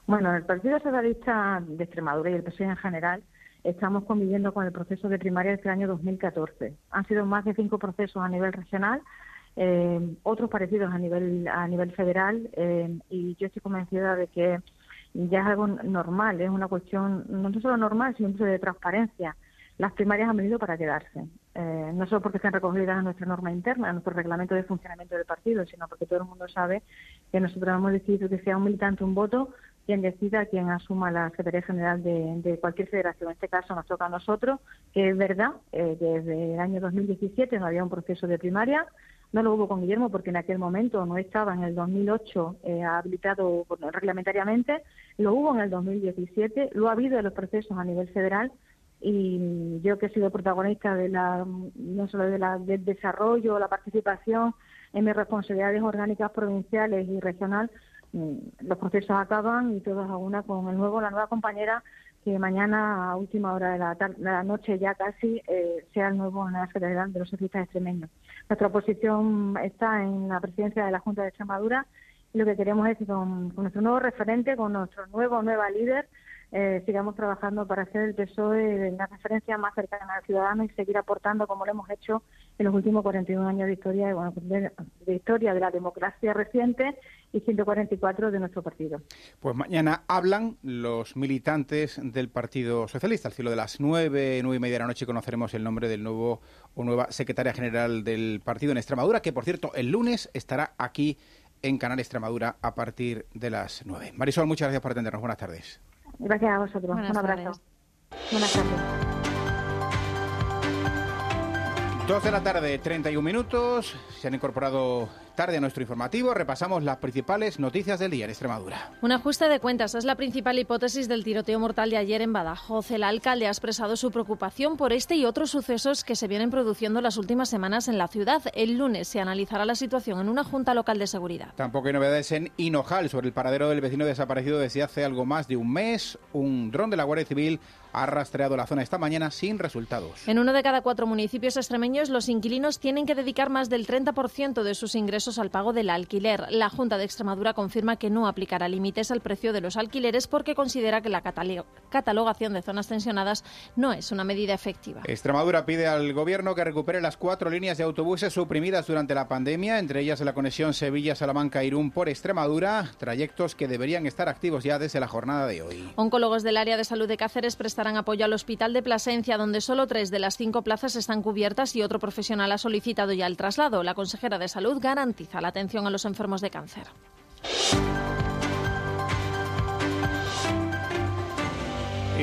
Bueno, el Partido Socialista de Extremadura y el PSOE en general estamos conviviendo con el proceso de primaria desde el año 2014. Han sido más de cinco procesos a nivel regional eh, otros parecidos a nivel a nivel federal eh, y yo estoy convencida de que ya es algo normal, es una cuestión no solo normal, sino de transparencia. Las primarias han venido para quedarse, eh, no solo porque están recogidas en nuestra norma interna, en nuestro reglamento de funcionamiento del partido, sino porque todo el mundo sabe que nosotros hemos decidido que sea un militante un voto quien decida quien asuma la Secretaría General de, cualquier federación. En este caso nos toca a nosotros, que es verdad, eh, desde el año 2017 no había un proceso de primaria, no lo hubo con Guillermo porque en aquel momento no estaba en el 2008 eh, habilitado reglamentariamente, lo hubo en el 2017, lo ha habido en los procesos a nivel federal y yo que he sido protagonista de la no solo de la, del desarrollo, la participación en mis responsabilidades orgánicas provinciales y regional, mm, los procesos acaban y todos a una con el nuevo, la nueva compañera que mañana a última hora de la, la noche ya casi eh, sea el nuevo en la Secretaría de los Socialistas Extremeños. Nuestra oposición está en la presidencia de la Junta de Extremadura y lo que queremos es que con, nuestro nuevo referente, con nuestro nuevo nueva líder, eh, sigamos trabajando para hacer el PSOE la referencia más cercana al ciudadano y seguir aportando como lo hemos hecho en los últimos 41 años de historia, bueno, de, historia de la democracia reciente y 144 de nuestro partido. Pues mañana hablan los militantes del Partido Socialista. Al cielo de las nueve, nueve y media de la noche conoceremos el nombre del nuevo o nueva secretaria general del partido en Extremadura, que por cierto el lunes estará aquí en Canal Extremadura a partir de las nueve. Marisol, muchas gracias por atendernos. Buenas tardes. Gracias a vosotros. Un abrazo. Buenas tardes. Dos de la tarde, 31 minutos. Se han incorporado tarde a nuestro informativo repasamos las principales noticias del día en Extremadura. Un ajuste de cuentas es la principal hipótesis del tiroteo mortal de ayer en Badajoz. El alcalde ha expresado su preocupación por este y otros sucesos que se vienen produciendo las últimas semanas en la ciudad. El lunes se analizará la situación en una junta local de seguridad. Tampoco hay novedades en Hinojal sobre el paradero del vecino desaparecido desde hace algo más de un mes. Un dron de la Guardia Civil ha rastreado la zona esta mañana sin resultados. En uno de cada cuatro municipios extremeños, los inquilinos tienen que dedicar más del 30% de sus ingresos al pago del alquiler. La Junta de Extremadura confirma que no aplicará límites al precio de los alquileres porque considera que la catalogación de zonas tensionadas no es una medida efectiva. Extremadura pide al Gobierno que recupere las cuatro líneas de autobuses suprimidas durante la pandemia, entre ellas la conexión Sevilla-Salamanca-Irún por Extremadura, trayectos que deberían estar activos ya desde la jornada de hoy. Oncólogos del área de salud de Cáceres prestarán apoyo al Hospital de Plasencia, donde solo tres de las cinco plazas están cubiertas y otro profesional ha solicitado ya el traslado. La consejera de Salud garantiza la atención a los enfermos de cáncer.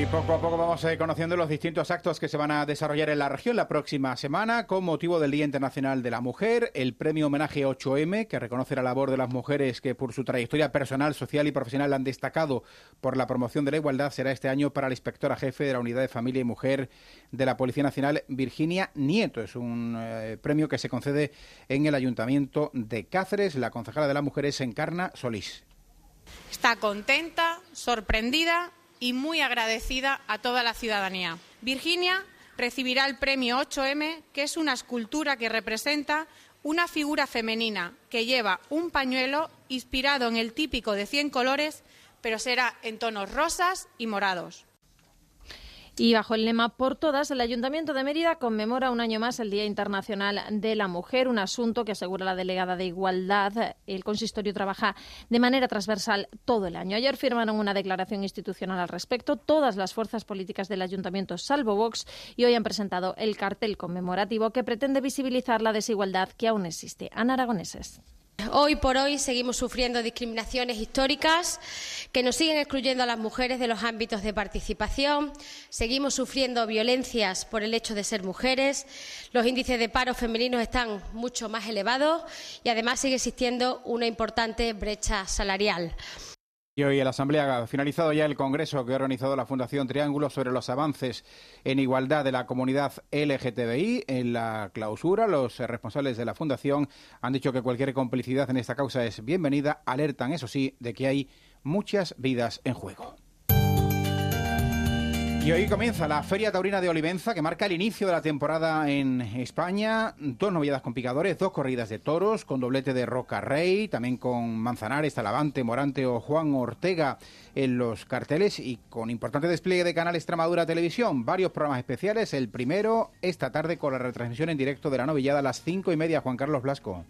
Y poco a poco vamos ir conociendo los distintos actos que se van a desarrollar en la región la próxima semana con motivo del Día Internacional de la Mujer, el premio homenaje 8M que reconoce la labor de las mujeres que por su trayectoria personal, social y profesional han destacado por la promoción de la igualdad será este año para la inspectora jefe de la Unidad de Familia y Mujer de la Policía Nacional, Virginia Nieto. Es un eh, premio que se concede en el Ayuntamiento de Cáceres. La concejala de la mujer es Encarna Solís. Está contenta, sorprendida y muy agradecida a toda la ciudadanía. Virginia recibirá el premio 8M, que es una escultura que representa una figura femenina que lleva un pañuelo inspirado en el típico de 100 colores, pero será en tonos rosas y morados. Y bajo el lema Por Todas, el Ayuntamiento de Mérida conmemora un año más el Día Internacional de la Mujer, un asunto que asegura la delegada de Igualdad. El consistorio trabaja de manera transversal todo el año. Ayer firmaron una declaración institucional al respecto todas las fuerzas políticas del Ayuntamiento, salvo Vox, y hoy han presentado el cartel conmemorativo que pretende visibilizar la desigualdad que aún existe. Ana Aragoneses. Hoy por hoy seguimos sufriendo discriminaciones históricas que nos siguen excluyendo a las mujeres de los ámbitos de participación, seguimos sufriendo violencias por el hecho de ser mujeres, los índices de paro femeninos están mucho más elevados y además sigue existiendo una importante brecha salarial. Y hoy en la Asamblea ha finalizado ya el Congreso que ha organizado la Fundación Triángulo sobre los avances en igualdad de la comunidad LGTBI. En la clausura, los responsables de la Fundación han dicho que cualquier complicidad en esta causa es bienvenida. Alertan, eso sí, de que hay muchas vidas en juego. Y hoy comienza la Feria Taurina de Olivenza, que marca el inicio de la temporada en España. Dos novedades con picadores, dos corridas de toros, con doblete de Roca Rey, también con Manzanares, Talavante, Morante o Juan Ortega en los carteles y con importante despliegue de Canal Extremadura Televisión. Varios programas especiales. El primero, esta tarde, con la retransmisión en directo de la novillada a las cinco y media, Juan Carlos Blasco.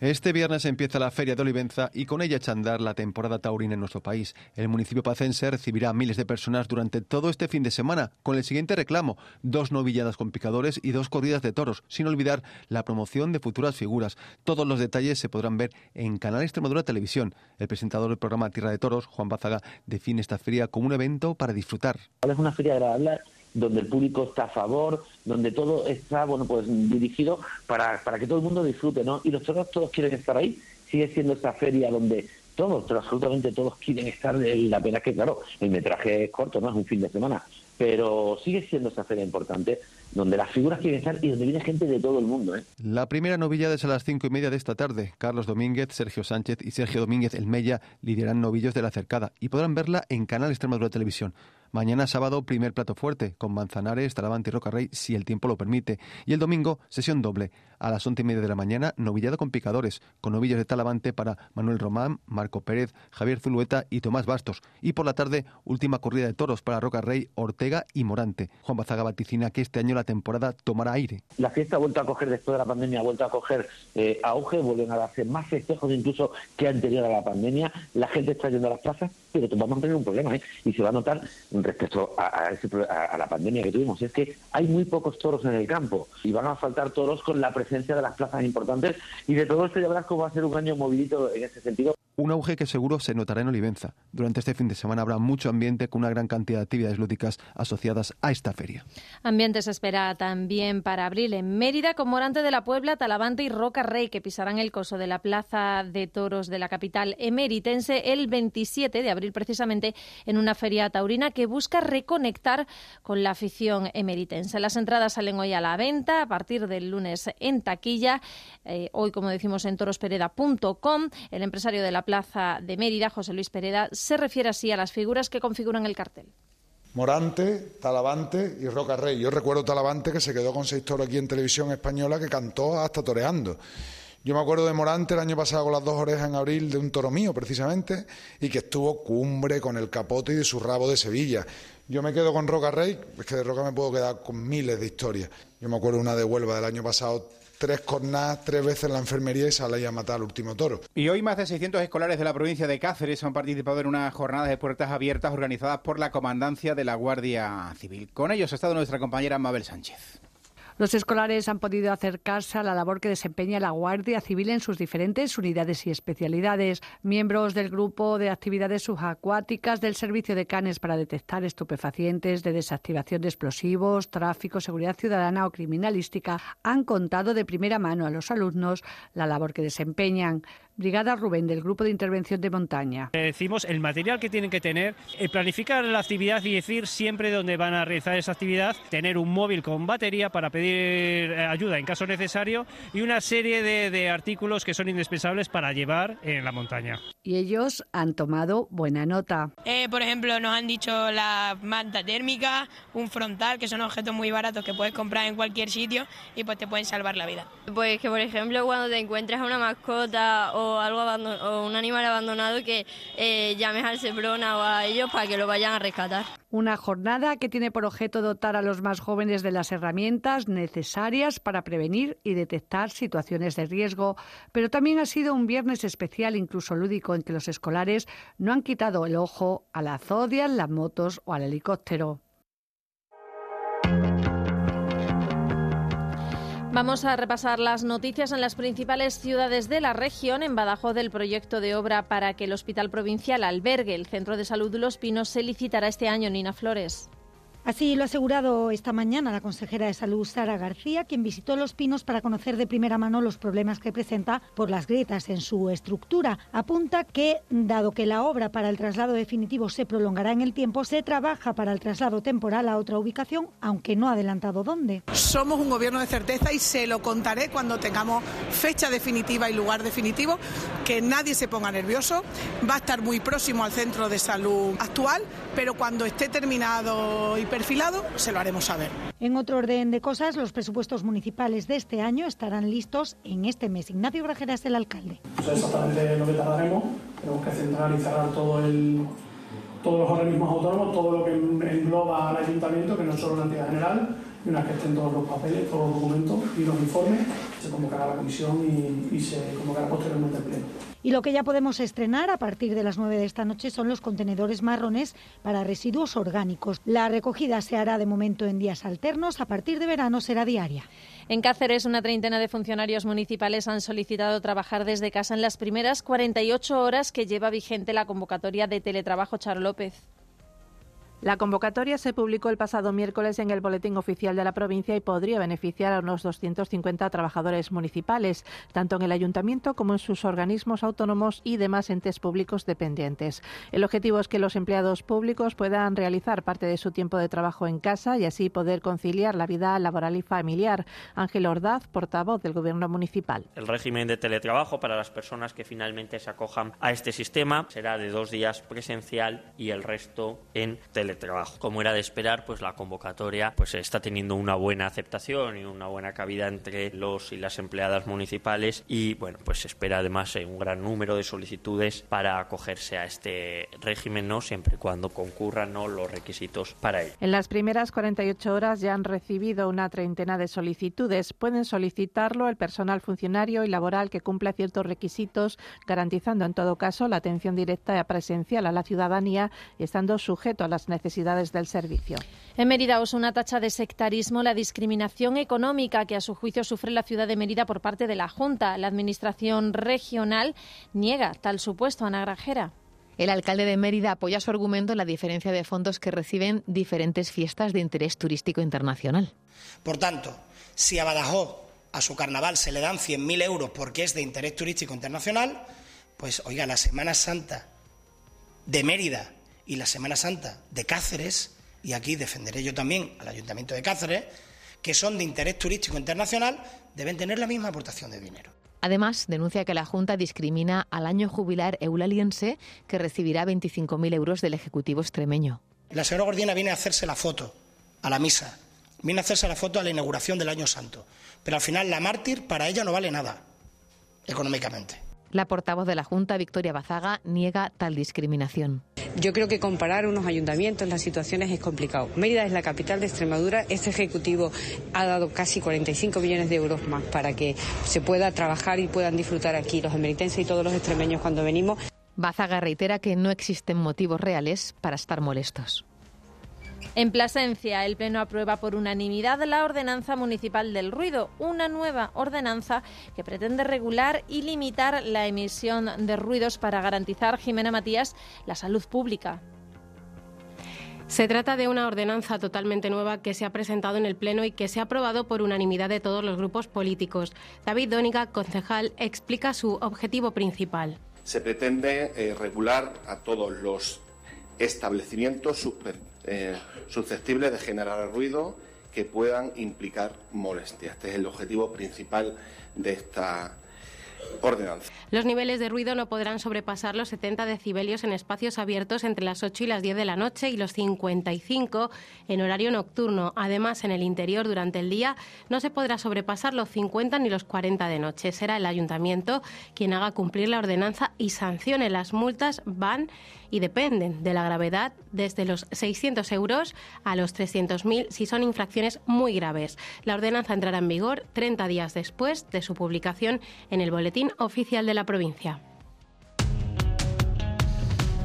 Este viernes empieza la Feria de Olivenza y con ella echa andar la temporada taurina en nuestro país. El municipio pacense recibirá a miles de personas durante todo este fin de semana con el siguiente reclamo, dos novilladas con picadores y dos corridas de toros, sin olvidar la promoción de futuras figuras. Todos los detalles se podrán ver en Canal Extremadura Televisión. El presentador del programa Tierra de Toros, Juan Bazaga, define esta feria como un evento para disfrutar. Es una feria agradable donde el público está a favor, donde todo está bueno pues dirigido para, para que todo el mundo disfrute, ¿no? Y los toros todos quieren estar ahí, sigue siendo esa feria donde todos, pero absolutamente todos quieren estar, la pena es que claro, el metraje es corto, no es un fin de semana, pero sigue siendo esa feria importante donde las figuras quieren estar y donde viene gente de todo el mundo. ¿eh? La primera novillada es a las cinco y media de esta tarde. Carlos Domínguez, Sergio Sánchez y Sergio Domínguez El Mella lideran novillos de la cercada y podrán verla en Canal Extremadura Televisión. Mañana sábado, primer plato fuerte, con Manzanares, Talavante y Rocarrey, si el tiempo lo permite. Y el domingo, sesión doble. A las once y media de la mañana, novillado con picadores, con novillos de Talavante para Manuel Román, Marco Pérez, Javier Zulueta y Tomás Bastos. Y por la tarde, última corrida de toros para Rocarrey, Ortega y Morante. Juan Bazaga vaticina que este año la temporada tomará aire. La fiesta ha vuelto a coger, después de la pandemia, ha vuelto a coger eh, auge, vuelven a darse más festejos incluso que anterior a la pandemia. La gente está yendo a las plazas, pero vamos a tener un problema, ¿eh? Y se va a notar respecto a, a, la pandemia que tuvimos. Es que hay muy pocos toros en el campo y van a faltar toros con la presencia de las plazas importantes. Y de todo esto ya verás cómo va a ser un año movilito en ese sentido. Un auge que seguro se notará en Olivenza. Durante este fin de semana habrá mucho ambiente con una gran cantidad de actividades lúdicas asociadas a esta feria. Ambiente se espera también para abril en Mérida, con Morante de la Puebla, Talavante y Roca Rey, que pisarán el coso de la Plaza de Toros de la capital emeritense el 27 de abril, precisamente en una feria taurina que busca reconectar con la afición emeritense. Las entradas salen hoy a la venta a partir del lunes en taquilla. Eh, hoy, como decimos, en torospereda.com. El empresario de la Plaza de Mérida, José Luis Pereda, se refiere así a las figuras que configuran el cartel. Morante, Talavante y Roca Rey. Yo recuerdo Talavante que se quedó con seis toros aquí en televisión española que cantó hasta toreando. Yo me acuerdo de Morante el año pasado con las dos orejas en abril de un toro mío, precisamente, y que estuvo cumbre con el capote y de su rabo de Sevilla. Yo me quedo con Roca Rey, es que de Roca me puedo quedar con miles de historias. Yo me acuerdo una de Huelva del año pasado, tres cornadas, tres veces en la enfermería y sale a matar al último toro. Y hoy más de 600 escolares de la provincia de Cáceres han participado en una jornada de puertas abiertas organizadas por la Comandancia de la Guardia Civil. Con ellos ha estado nuestra compañera Mabel Sánchez. Los escolares han podido acercarse a la labor que desempeña la Guardia Civil en sus diferentes unidades y especialidades. Miembros del grupo de actividades subacuáticas del Servicio de Canes para detectar estupefacientes, de desactivación de explosivos, tráfico, seguridad ciudadana o criminalística han contado de primera mano a los alumnos la labor que desempeñan. Brigada Rubén, del Grupo de Intervención de Montaña. Decimos el material que tienen que tener, eh, planificar la actividad y decir siempre dónde van a realizar esa actividad, tener un móvil con batería para pedir eh, ayuda en caso necesario y una serie de, artículos que son indispensables para llevar en la montaña. Y ellos han tomado buena nota. Eh, por ejemplo, nos han dicho la manta térmica, un frontal, que son objetos muy baratos que puedes comprar en cualquier sitio y pues te pueden salvar la vida. Pues que, por ejemplo, cuando te encuentras a una mascota o o algo un animal abandonado que eh, llames al Seprona o a ellos para que lo vayan a rescatar. Una jornada que tiene por objeto dotar a los más jóvenes de las herramientas necesarias para prevenir y detectar situaciones de riesgo, pero también ha sido un viernes especial, incluso lúdico, en que los escolares no han quitado el ojo a la Zodiac, las motos o al helicóptero. Vamos a repasar las noticias en las principales ciudades de la región. En Badajoz, del proyecto de obra para que el Hospital Provincial albergue el Centro de Salud Los Pinos se licitará este año. Nina Flores. Así lo ha asegurado esta mañana la consejera de Salud, Sara García, quien visitó Los Pinos para conocer de primera mano los problemas que presenta por las grietas en su estructura. Apunta que, dado que la obra para el traslado definitivo se prolongará en el tiempo, se trabaja para el traslado temporal a otra ubicación, aunque no ha adelantado dónde. Somos un gobierno de certeza y se lo contaré cuando tengamos fecha definitiva y lugar definitivo. Que nadie se ponga nervioso. Va a estar muy próximo al centro de salud actual, pero cuando esté terminado y perfilado, se lo haremos saber. En otro orden de cosas, los presupuestos municipales de este año estarán listos en este mes. Ignacio Grajera es el alcalde. Pues exactamente lo que tardaremos. Tenemos que centralizar todo el, todos los organismos autónomos, todo lo que engloba al ayuntamiento, que no es solo una entidad general, y una vez que estén todos los papeles, todos los documentos y los informes, se convocará la comisión y, y se convocará posteriormente el pleno. Y lo que ya podemos estrenar a partir de las 9 de esta noche son los contenedores marrones para residuos orgánicos. La recogida se hará de momento en días alternos, a partir de verano será diaria. En Cáceres, una treintena de funcionarios municipales han solicitado trabajar desde casa en las primeras 48 horas que lleva vigente la convocatoria de teletrabajo Char López. La convocatoria se publicó el pasado miércoles en el Boletín Oficial de la provincia y podría beneficiar a unos 250 trabajadores municipales, tanto en el ayuntamiento como en sus organismos autónomos y demás entes públicos dependientes. El objetivo es que los empleados públicos puedan realizar parte de su tiempo de trabajo en casa y así poder conciliar la vida laboral y familiar. Ángel Ordaz, portavoz del Gobierno municipal. El régimen de teletrabajo para las personas que finalmente se acojan a este sistema será de dos días presencial y el resto en teletrabajo trabajo. Como era de esperar, pues la convocatoria pues está teniendo una buena aceptación y una buena cabida entre los y las empleadas municipales y bueno, pues se espera además un gran número de solicitudes para acogerse a este régimen, no siempre y cuando concurran ¿no? los requisitos para ello. En las primeras 48 horas ya han recibido una treintena de solicitudes. Pueden solicitarlo el personal funcionario y laboral que cumpla ciertos requisitos, garantizando en todo caso la atención directa y presencial a la ciudadanía y estando sujeto a las necesidades del servicio. En Mérida os una tacha de sectarismo la discriminación económica que a su juicio sufre la ciudad de Mérida por parte de la Junta. La Administración regional niega tal supuesto, Ana Grajera. El alcalde de Mérida apoya su argumento en la diferencia de fondos que reciben diferentes fiestas de interés turístico internacional. Por tanto, si a Badajoz a su carnaval se le dan 100.000 euros porque es de interés turístico internacional, pues oiga, la Semana Santa de Mérida y la Semana Santa de Cáceres, y aquí defenderé yo también al Ayuntamiento de Cáceres, que son de interés turístico internacional, deben tener la misma aportación de dinero. Además, denuncia que la Junta discrimina al año jubilar eulaliense, que recibirá 25.000 euros del Ejecutivo extremeño. La señora Gordina viene a hacerse la foto a la misa, viene a hacerse la foto a la inauguración del Año Santo, pero al final la mártir para ella no vale nada económicamente. La portavoz de la Junta, Victoria Bazaga, niega tal discriminación. Yo creo que comparar unos ayuntamientos, las situaciones es complicado. Mérida es la capital de Extremadura. Este Ejecutivo ha dado casi 45 millones de euros más para que se pueda trabajar y puedan disfrutar aquí los emeritenses y todos los extremeños cuando venimos. Bazaga reitera que no existen motivos reales para estar molestos. En Plasencia, el Pleno aprueba por unanimidad la Ordenanza Municipal del Ruido, una nueva ordenanza que pretende regular y limitar la emisión de ruidos para garantizar, Jimena Matías, la salud pública. Se trata de una ordenanza totalmente nueva que se ha presentado en el Pleno y que se ha aprobado por unanimidad de todos los grupos políticos. David Dóniga, concejal, explica su objetivo principal. Se pretende eh, regular a todos los establecimientos eh, susceptibles de generar ruido que puedan implicar molestia. Este es el objetivo principal de esta ordenanza. Los niveles de ruido no podrán sobrepasar los 70 decibelios en espacios abiertos entre las 8 y las 10 de la noche y los 55 en horario nocturno. Además, en el interior durante el día no se podrá sobrepasar los 50 ni los 40 de noche. Será el ayuntamiento quien haga cumplir la ordenanza y sancione las multas van y dependen de la gravedad desde los 600 euros a los 300.000 si son infracciones muy graves. La ordenanza entrará en vigor 30 días después de su publicación en el Boletín Oficial de la provincia.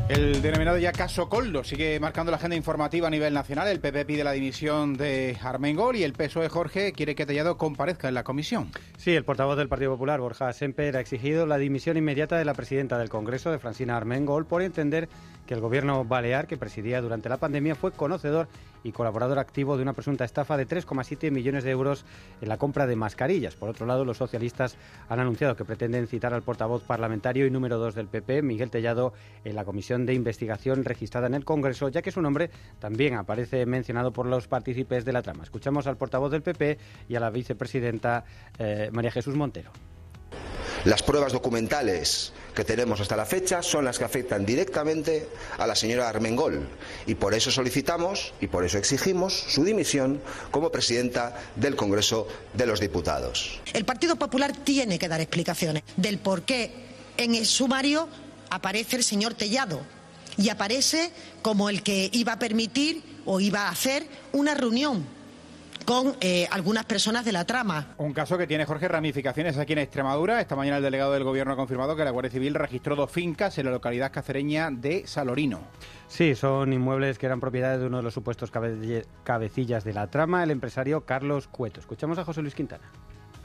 El denominado ya caso Coldo sigue marcando la agenda informativa a nivel nacional. El PP pide la dimisión de Armengol y el PSOE Jorge quiere que Tellado comparezca en la comisión. Sí, el portavoz del Partido Popular, Borja Semper, ha exigido la dimisión inmediata de la presidenta del Congreso, de Francina Armengol, por entender que el gobierno balear que presidía durante la pandemia fue conocedor y colaborador activo de una presunta estafa de 3,7 millones de euros en la compra de mascarillas. Por otro lado, los socialistas han anunciado que pretenden citar al portavoz parlamentario y número 2 del PP, Miguel Tellado, en la comisión de investigación registrada en el Congreso, ya que su nombre también aparece mencionado por los partícipes de la trama. Escuchamos al portavoz del PP y a la vicepresidenta eh, María Jesús Montero. Las pruebas documentales que tenemos hasta la fecha son las que afectan directamente a la señora Armengol y por eso solicitamos y por eso exigimos su dimisión como presidenta del Congreso de los Diputados. El Partido Popular tiene que dar explicaciones del por qué en el sumario aparece el señor Tellado y aparece como el que iba a permitir o iba a hacer una reunión con eh, algunas personas de la trama. Un caso que tiene, Jorge, ramificaciones aquí en Extremadura. Esta mañana el delegado del Gobierno ha confirmado que la Guardia Civil registró dos fincas en la localidad cacereña de Salorino. Sí, son inmuebles que eran propiedad de uno de los supuestos cabecillas de la trama, el empresario Carlos Cueto. Escuchamos a José Luis Quintana.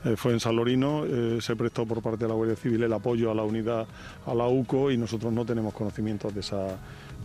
Eh, fue en San Lorino, eh, se prestó por parte de la Guardia Civil el apoyo a la unidad, a la UCO, y nosotros no tenemos conocimiento de, esa,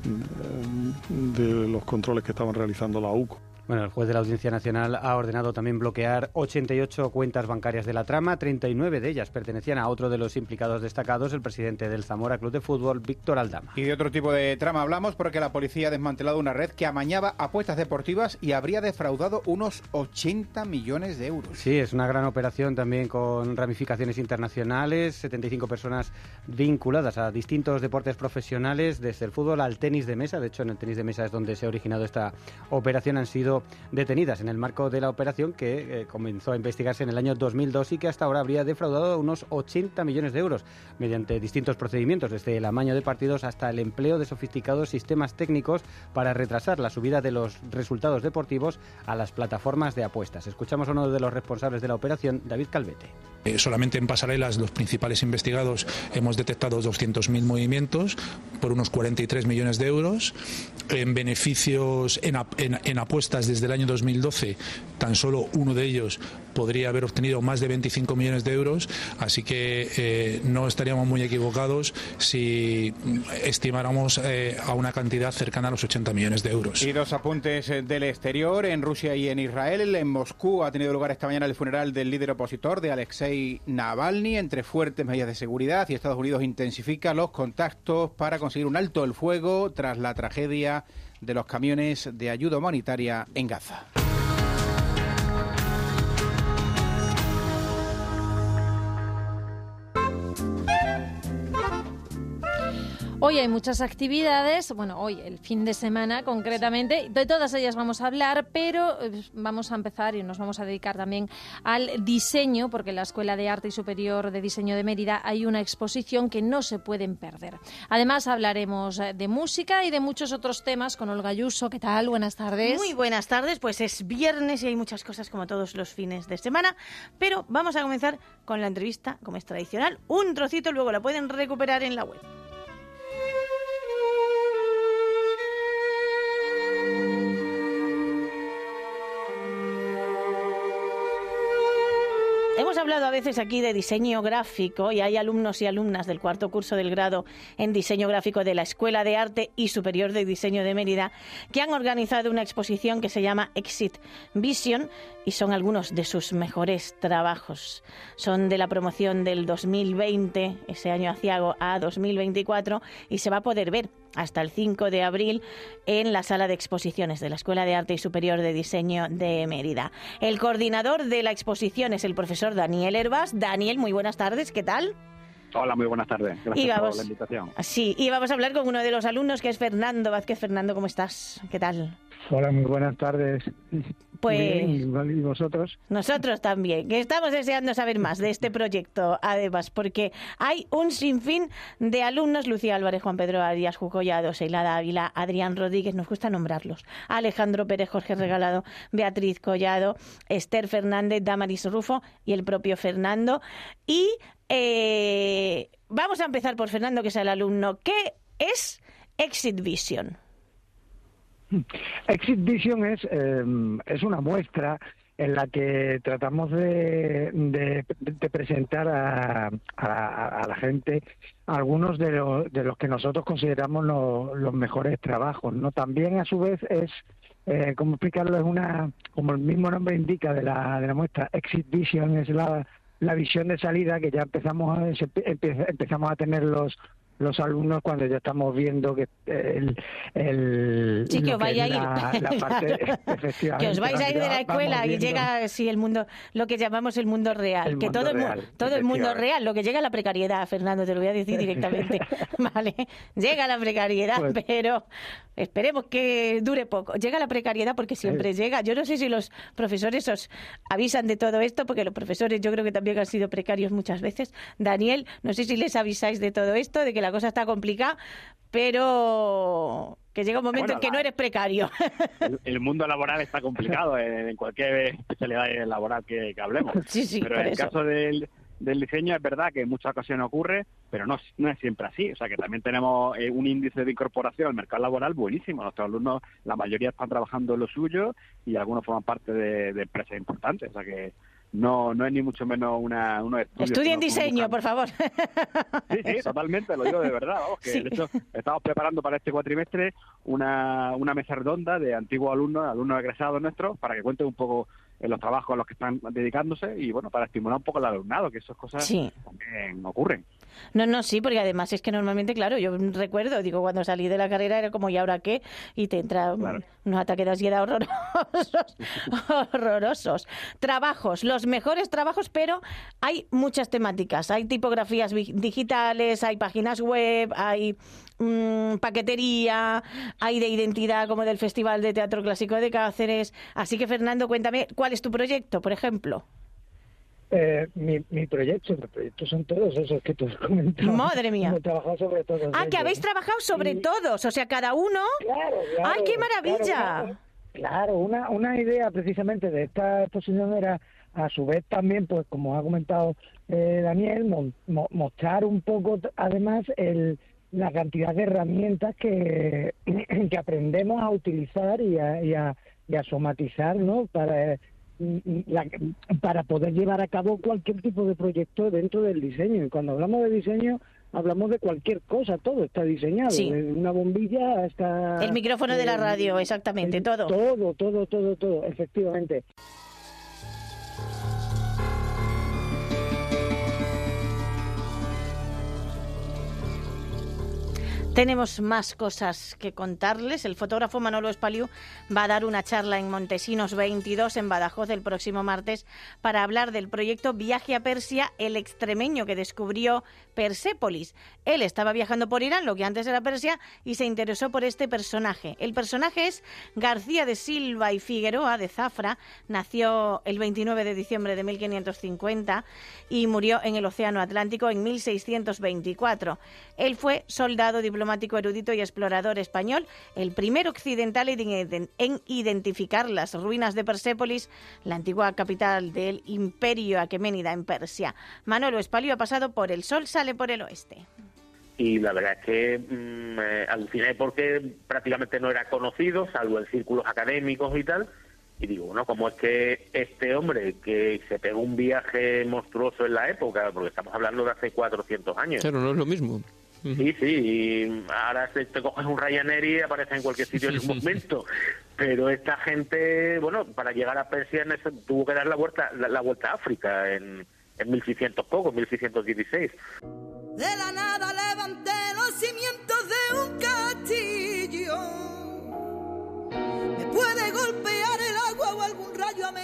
mm, de los controles que estaban realizando la UCO. Bueno, el juez de la Audiencia Nacional ha ordenado también bloquear 88 cuentas bancarias de la trama, 39 de ellas pertenecían a otro de los implicados destacados, el presidente del Zamora Club de Fútbol, Víctor Aldama. Y de otro tipo de trama hablamos porque la policía ha desmantelado una red que amañaba apuestas deportivas y habría defraudado unos 80 millones de euros. Sí, es una gran operación también con ramificaciones internacionales, 75 personas vinculadas a distintos deportes profesionales, desde el fútbol al tenis de mesa. De hecho, en el tenis de mesa es donde se ha originado esta operación. Han sido detenidas en el marco de la operación que eh, comenzó a investigarse en el año 2002 y que hasta ahora habría defraudado unos 80 millones de euros mediante distintos procedimientos, desde el amaño de partidos hasta el empleo de sofisticados sistemas técnicos para retrasar la subida de los resultados deportivos a las plataformas de apuestas. Escuchamos a uno de los responsables de la operación, David Calvete. Eh, solamente en pasarelas, los principales investigados, hemos detectado 200.000 movimientos por unos 43 millones de euros. En beneficios en, en apuestas desde el año 2012, tan solo uno de ellos podría haber obtenido más de 25 millones de euros, así que eh, no estaríamos muy equivocados si estimáramos eh, a una cantidad cercana a los 80 millones de euros. Y dos apuntes eh, del exterior, en Rusia y en Israel. En Moscú ha tenido lugar esta mañana el funeral del líder opositor de Alexei Navalny, entre fuertes medidas de seguridad y Estados Unidos intensifica los contactos para conseguir un alto el fuego tras la tragedia de los camiones de ayuda humanitaria en Gaza. Hoy hay muchas actividades, bueno, hoy el fin de semana concretamente, de todas ellas vamos a hablar, pero eh, vamos a empezar y nos vamos a dedicar también al diseño, porque en la Escuela de Arte y Superior de Diseño de Mérida hay una exposición que no se pueden perder. Además hablaremos eh, de música y de muchos otros temas con Olga Ayuso. ¿Qué tal? Buenas tardes. Muy buenas tardes, pues es viernes y hay muchas cosas como todos los fines de semana, pero vamos a comenzar con la entrevista, como es tradicional, un trocito, luego la pueden recuperar en la web. A veces aquí de diseño gráfico y hay alumnos y alumnas del cuarto curso del grado en diseño gráfico de la Escuela de Arte y Superior de Diseño de Mérida que han organizado una exposición que se llama Exit Vision y son algunos de sus mejores trabajos. Son de la promoción del 2020, ese año aciago a 2024 y se va a poder ver hasta el 5 de abril en la sala de exposiciones de la Escuela de Arte y Superior de Diseño de Mérida. El coordinador de la exposición es el profesor Daniel Herbas. Daniel, muy buenas tardes, ¿qué tal? Hola, muy buenas tardes. Gracias por la invitación. Sí, y vamos a hablar con uno de los alumnos que es Fernando Vázquez. Fernando, ¿cómo estás? ¿Qué tal? Hola, muy buenas tardes. Pues ¿y vosotros? Nosotros también, que estamos deseando saber más de este proyecto, además, porque hay un sinfín de alumnos, Lucía Álvarez, Juan Pedro Arias, Jucollado, Seila Dávila, Adrián Rodríguez, nos gusta nombrarlos, Alejandro Pérez, Jorge Regalado, Beatriz Collado, Esther Fernández, Damaris Rufo y el propio Fernando. Y eh, vamos a empezar por Fernando, que es el alumno. ¿Qué es Exit Vision? Exit Vision es, em, es una muestra en la que tratamos de, de, presentar a, a, la gente algunos de, de los que nosotros consideramos los mejores trabajos. no También, a su vez, es, eh, como explicarlo, es una, como el mismo nombre indica de la, de la muestra, Exit Vision es la, la visión de salida que ya empezamos a, empezamos a tener los los alumnos cuando ya estamos viendo que el, el sí que os vais a ir. [laughs] que os vais a ir de la escuela y llega sí el mundo lo que llamamos el mundo real que todo el, todo el mundo real lo que llega a la precariedad Fernando te lo voy a decir directamente [laughs] vale llega la precariedad pues pero esperemos que dure poco. Llega la precariedad porque siempre llega. Yo no sé si los profesores os avisan de todo esto porque los profesores yo creo que también han sido precarios muchas veces. Daniel no sé si les avisáis de todo esto de que la la cosa está complicada, pero que llega un momento en que no eres precario. [laughs] El, mundo laboral está complicado en, cualquier especialidad laboral que, hablemos. [laughs] Sí, sí, pero en el caso del, del diseño es verdad que en muchas ocasiones ocurre, pero no, no es siempre así. O sea que también tenemos eh, un índice de incorporación al mercado laboral buenísimo. Nuestros alumnos, la mayoría están trabajando en lo suyo y algunos forman parte de, de empresas importantes. O sea que no, no es ni mucho menos una, unos estudios. Estudien diseño, por favor. Sí, sí, totalmente, lo digo de verdad. que De hecho, estamos preparando para este cuatrimestre una, una mesa redonda de antiguos alumnos, alumnos egresados nuestros, para que cuenten un poco en los trabajos a los que están dedicándose y bueno, para estimular un poco el alumnado, que esas cosas también ocurren. No, no, sí, porque además es que normalmente, claro, yo recuerdo, digo, cuando salí de la carrera era como, ¿y ahora qué? Y te entra unos ataques de ansiedad horrorosos, [laughs] horrorosos. Trabajos, los mejores trabajos, pero hay muchas temáticas. Hay tipografías digitales, hay páginas web, hay mm, paquetería, hay de identidad como del Festival de Teatro Clásico de Cáceres. Así que, Fernando, cuéntame, ¿cuál es tu proyecto, por ejemplo? Eh, mi, mi proyecto, mis proyectos son todos esos que tú has comentado. Madre mía. Trabajado sobre todos. Ah, que habéis trabajado sobre todos, o sea, cada uno. Claro, ¡Ay, qué maravilla! Claro, una, una idea precisamente de esta exposición era, a su vez también, pues como ha comentado eh, Daniel, mostrar un poco, además, el, la cantidad de herramientas que, [clears throat] que aprendemos a utilizar y a, y a, y a somatizar, ¿no? Para para poder llevar a cabo cualquier tipo de proyecto dentro del diseño. Y cuando hablamos de diseño, hablamos de cualquier cosa, todo está diseñado, una bombilla hasta... El micrófono de la radio, exactamente, todo. Todo, todo, todo, todo, efectivamente. Tenemos más cosas que contarles. El fotógrafo Manolo Espaliu va a dar una charla en Montesinos 22 en Badajoz el próximo martes para hablar del proyecto Viaje a Persia, el extremeño que descubrió Persépolis. Él estaba viajando por Irán, lo que antes era Persia, y se interesó por este personaje. El personaje es García de Silva y Figueroa de Zafra. Nació el 29 de diciembre de 1550 y murió en el Océano Atlántico en 1624. Él fue soldado diplomático erudito y explorador español, el primer occidental en identificar las ruinas de Persépolis, la antigua capital del imperio aqueménida en Persia. Manolo Espalio ha pasado por el sol, sale por el oeste y la verdad es que mm, aluciné porque prácticamente no era conocido, salvo en círculos académicos y tal. Y digo, bueno, ¿cómo es que este hombre que se pegó un viaje monstruoso en la época, porque estamos hablando de hace 400 años? Claro, no es lo mismo. Sí, sí, y ahora te, coges un Ryanair y aparece en cualquier sitio en [laughs] un momento. Pero esta gente, bueno, para llegar a Persia tuvo que dar la vuelta, la, vuelta a África en, en 1600 poco, 1616. De la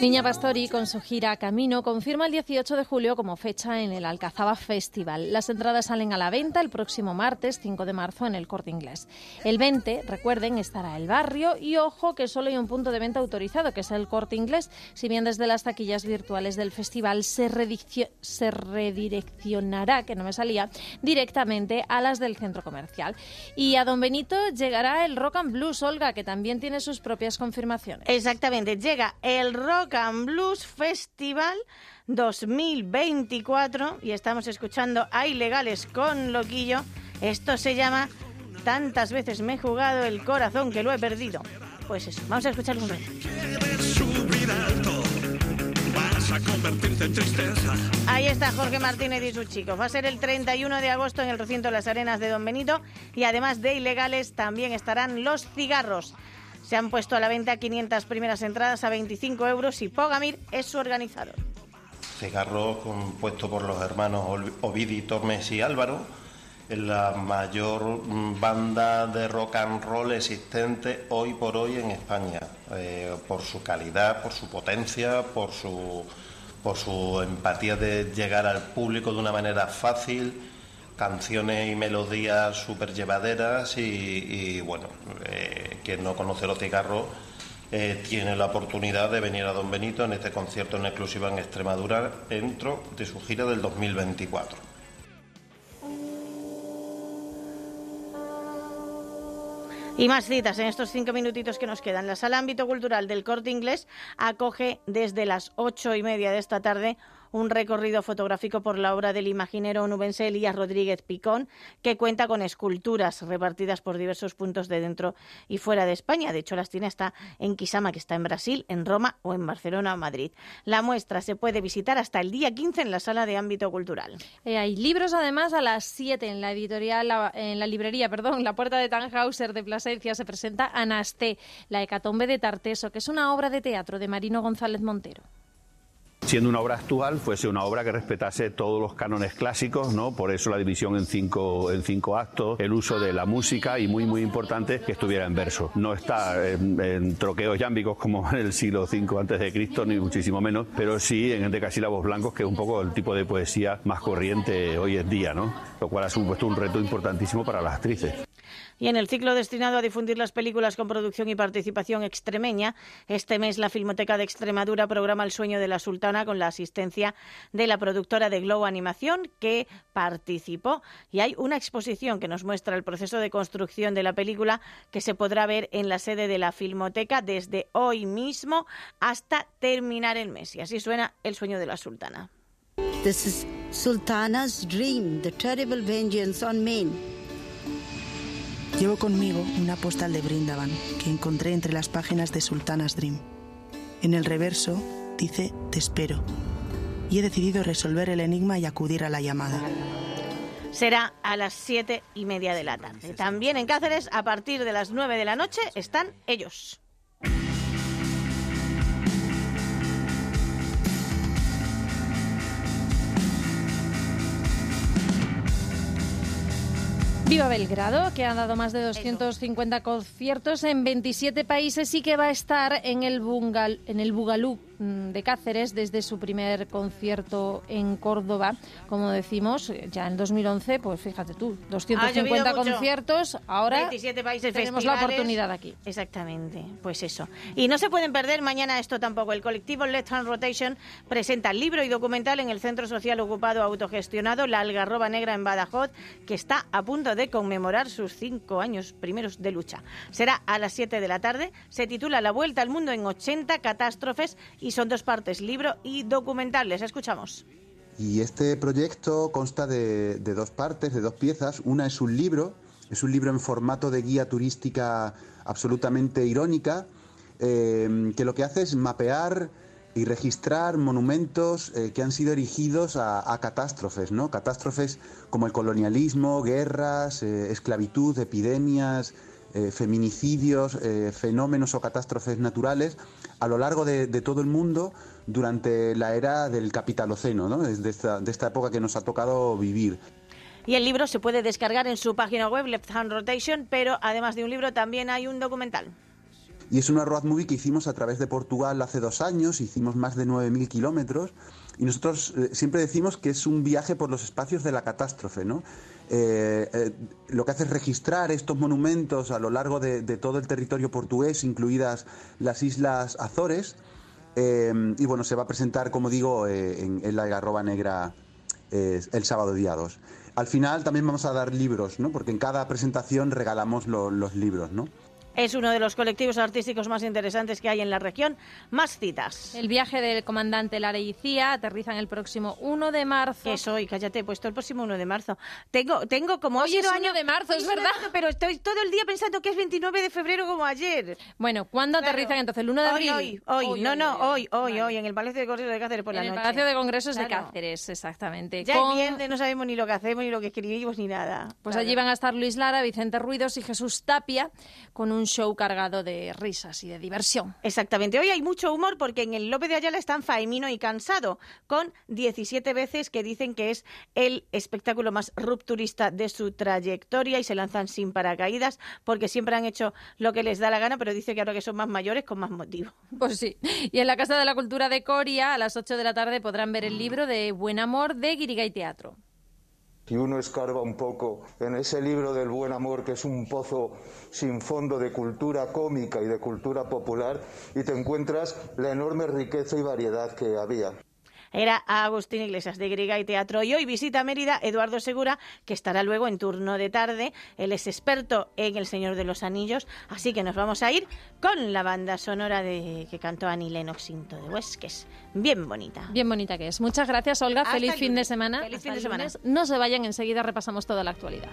Niña Pastori, con su gira Camino, confirma el 18 de julio como fecha en el Alcazaba Festival. Las entradas salen a la venta el próximo martes 5 de marzo en el Corte Inglés. El 20, recuerden, estará el barrio y ojo que solo hay un punto de venta autorizado, que es el Corte Inglés, si bien desde las taquillas virtuales del festival se, redireccionará, que no me salía, directamente a las del centro comercial. Y a Don Benito llegará el Rock and Blues, Olga, que también tiene sus propias confirmaciones. Exactamente, llega el Rock and Blues Festival 2024 y estamos escuchando a Ilegales con Loquillo. Esto se llama Tantas veces me he jugado el corazón que lo he perdido. Pues eso, vamos a escuchar un Ahí está Jorge Martínez y sus chicos. Va a ser el 31 de agosto en el recinto de las Arenas de Don Benito y además de ilegales también estarán los cigarros. Se han puesto a la venta 500 primeras entradas a 25 euros y Pogamir es su organizador. Cigarro compuesto por los hermanos Ovidi, Tormes y Álvaro, es la mayor mm, banda de rock and roll existente hoy por hoy en España, eh, por su calidad, por su potencia, por su, por su empatía de llegar al público de una manera fácil canciones y melodías súper llevaderas y, bueno, eh, quien no conoce los cigarros eh, tiene la oportunidad de venir a Don Benito en este concierto en exclusiva en Extremadura dentro de su gira del 2024. Y más citas en estos cinco minutitos que nos quedan. La sala ámbito cultural del corte inglés acoge desde las ocho y media de esta tarde un recorrido fotográfico por la obra del imaginero onubense Elías Rodríguez Picón, que cuenta con esculturas repartidas por diversos puntos de dentro y fuera de España. De hecho, las tiene hasta en Quisama, que está en Brasil, en Roma o en Barcelona o Madrid. La muestra se puede visitar hasta el día 15 en la sala de ámbito cultural. Eh, hay libros además a las 7 en la editorial, en la librería, perdón, la puerta de Tannhauser de Plasencia se presenta Anasté, la hecatombe de Tarteso, que es una obra de teatro de Marino González Montero siendo una obra actual, fuese una obra que respetase todos los cánones clásicos, ¿no? Por eso la división en cinco, en cinco actos, el uso de la música y muy, muy importante que estuviera en verso. No está en, troqueos yámbicos como en el siglo V antes de Cristo, ni muchísimo menos, pero sí en decasílabos blancos, que es un poco el tipo de poesía más corriente hoy en día, ¿no? Lo cual ha supuesto un reto importantísimo para las actrices. Y en el ciclo destinado a difundir las películas con producción y participación extremeña, este mes la Filmoteca de Extremadura programa El sueño de la sultana con la asistencia de la productora de Glow Animación que participó. Y hay una exposición que nos muestra el proceso de construcción de la película que se podrá ver en la sede de la Filmoteca desde hoy mismo hasta terminar el mes. Y así suena El sueño de la sultana. This is Sultana's dream, the terrible vengeance on Maine. Llevo conmigo una postal de Brindavan que encontré entre las páginas de Sultana's Dream. En el reverso dice Te espero. Y he decidido resolver el enigma y acudir a la llamada. Será a las siete y media de la tarde. También en Cáceres, a partir de las nueve de la noche, están ellos. Viva Belgrado, que ha dado más de 250 conciertos en 27 países y que va a estar en el, Bungal, en el Bugalú de Cáceres desde su primer concierto en Córdoba, como decimos, ya en 2011, pues fíjate tú, 250 conciertos, ahora 27 países tenemos la oportunidad aquí. Exactamente, pues eso. Y no se pueden perder mañana esto tampoco. El colectivo Let's Hand Rotation presenta libro y documental en el Centro Social Ocupado Autogestionado La Algarroba Negra en Badajoz, que está a punto de conmemorar sus cinco años primeros de lucha. Será a las 7 de la tarde, se titula La Vuelta al Mundo en 80 catástrofes y son dos partes, libro y documental. Les escuchamos. Y este proyecto consta de, dos partes, de dos piezas. Una es un libro, es un libro en formato de guía turística absolutamente irónica, eh, que lo que hace es mapear y registrar monumentos eh, que han sido erigidos a, catástrofes, ¿no? Catástrofes como el colonialismo, guerras, eh, esclavitud, epidemias, feminicidios, fenómenos o catástrofes naturales a lo largo de, todo el mundo durante la era del capitaloceno, ¿no? de, esta, de esta época que nos ha tocado vivir. Y el libro se puede descargar en su página web, Left Hand Rotation, pero además de un libro también hay un documental. Y es una road movie que hicimos a través de Portugal hace dos años, hicimos más de 9.000 kilómetros, y nosotros eh, siempre decimos que es un viaje por los espacios de la catástrofe, ¿no? Eh, eh, lo que hace es registrar estos monumentos a lo largo de, todo el territorio portugués, incluidas las islas Azores. y bueno, se va a presentar, como digo, en, la Garroba Negra el sábado día 2. Al final también vamos a dar libros, ¿no? Porque en cada presentación regalamos los libros, ¿no? Es uno de los colectivos artísticos más interesantes que hay en la región. Más citas. El viaje del comandante Lara y Cía aterrizan el próximo 1 de marzo. Que soy, cállate, he puesto el próximo 1 de marzo. Tengo, tengo como Hoy es año de marzo, es verdad. Pero estoy todo el día pensando que es 29 de febrero como ayer. Bueno, ¿cuándo aterrizan entonces? ¿El 1 de abril? Hoy, hoy, no, no, hoy, hoy, hoy, en el Palacio de Congresos de Cáceres por la noche. En el Palacio de Congresos de Cáceres, exactamente. Ya Con... viernes, no sabemos ni lo que hacemos, ni lo que escribimos, ni nada. Pues allí van a estar Luis Lara, Vicente Ruidos y Jesús Tapia con un show cargado de risas y de diversión. Exactamente. Hoy hay mucho humor porque en el Lope de Ayala están Faemino y Cansado, con 17 veces que dicen que es el espectáculo más rupturista de su trayectoria y se lanzan sin paracaídas porque siempre han hecho lo que les da la gana, pero dice que ahora que son más mayores, con más motivo. Pues sí. Y en la Casa de la Cultura de Coria, a las 8 de la tarde, podrán ver el libro de Buen Amor de Guirigay Teatro y uno escarba un poco en ese libro del buen amor que es un pozo sin fondo de cultura cómica y de cultura popular y te encuentras la enorme riqueza y variedad que había. Era Agustín Iglesias de Griga y Teatro. Y hoy visita Mérida Eduardo Segura, que estará luego en turno de tarde. Él es experto en El Señor de los Anillos, así que nos vamos a ir con la banda sonora de que cantó Annie Lennox Into de Huesques. Bien bonita. Bien bonita que es. Muchas gracias, Olga. Hasta Feliz el fin de semana. Feliz fin de semana. lunes. No se vayan, enseguida repasamos toda la actualidad.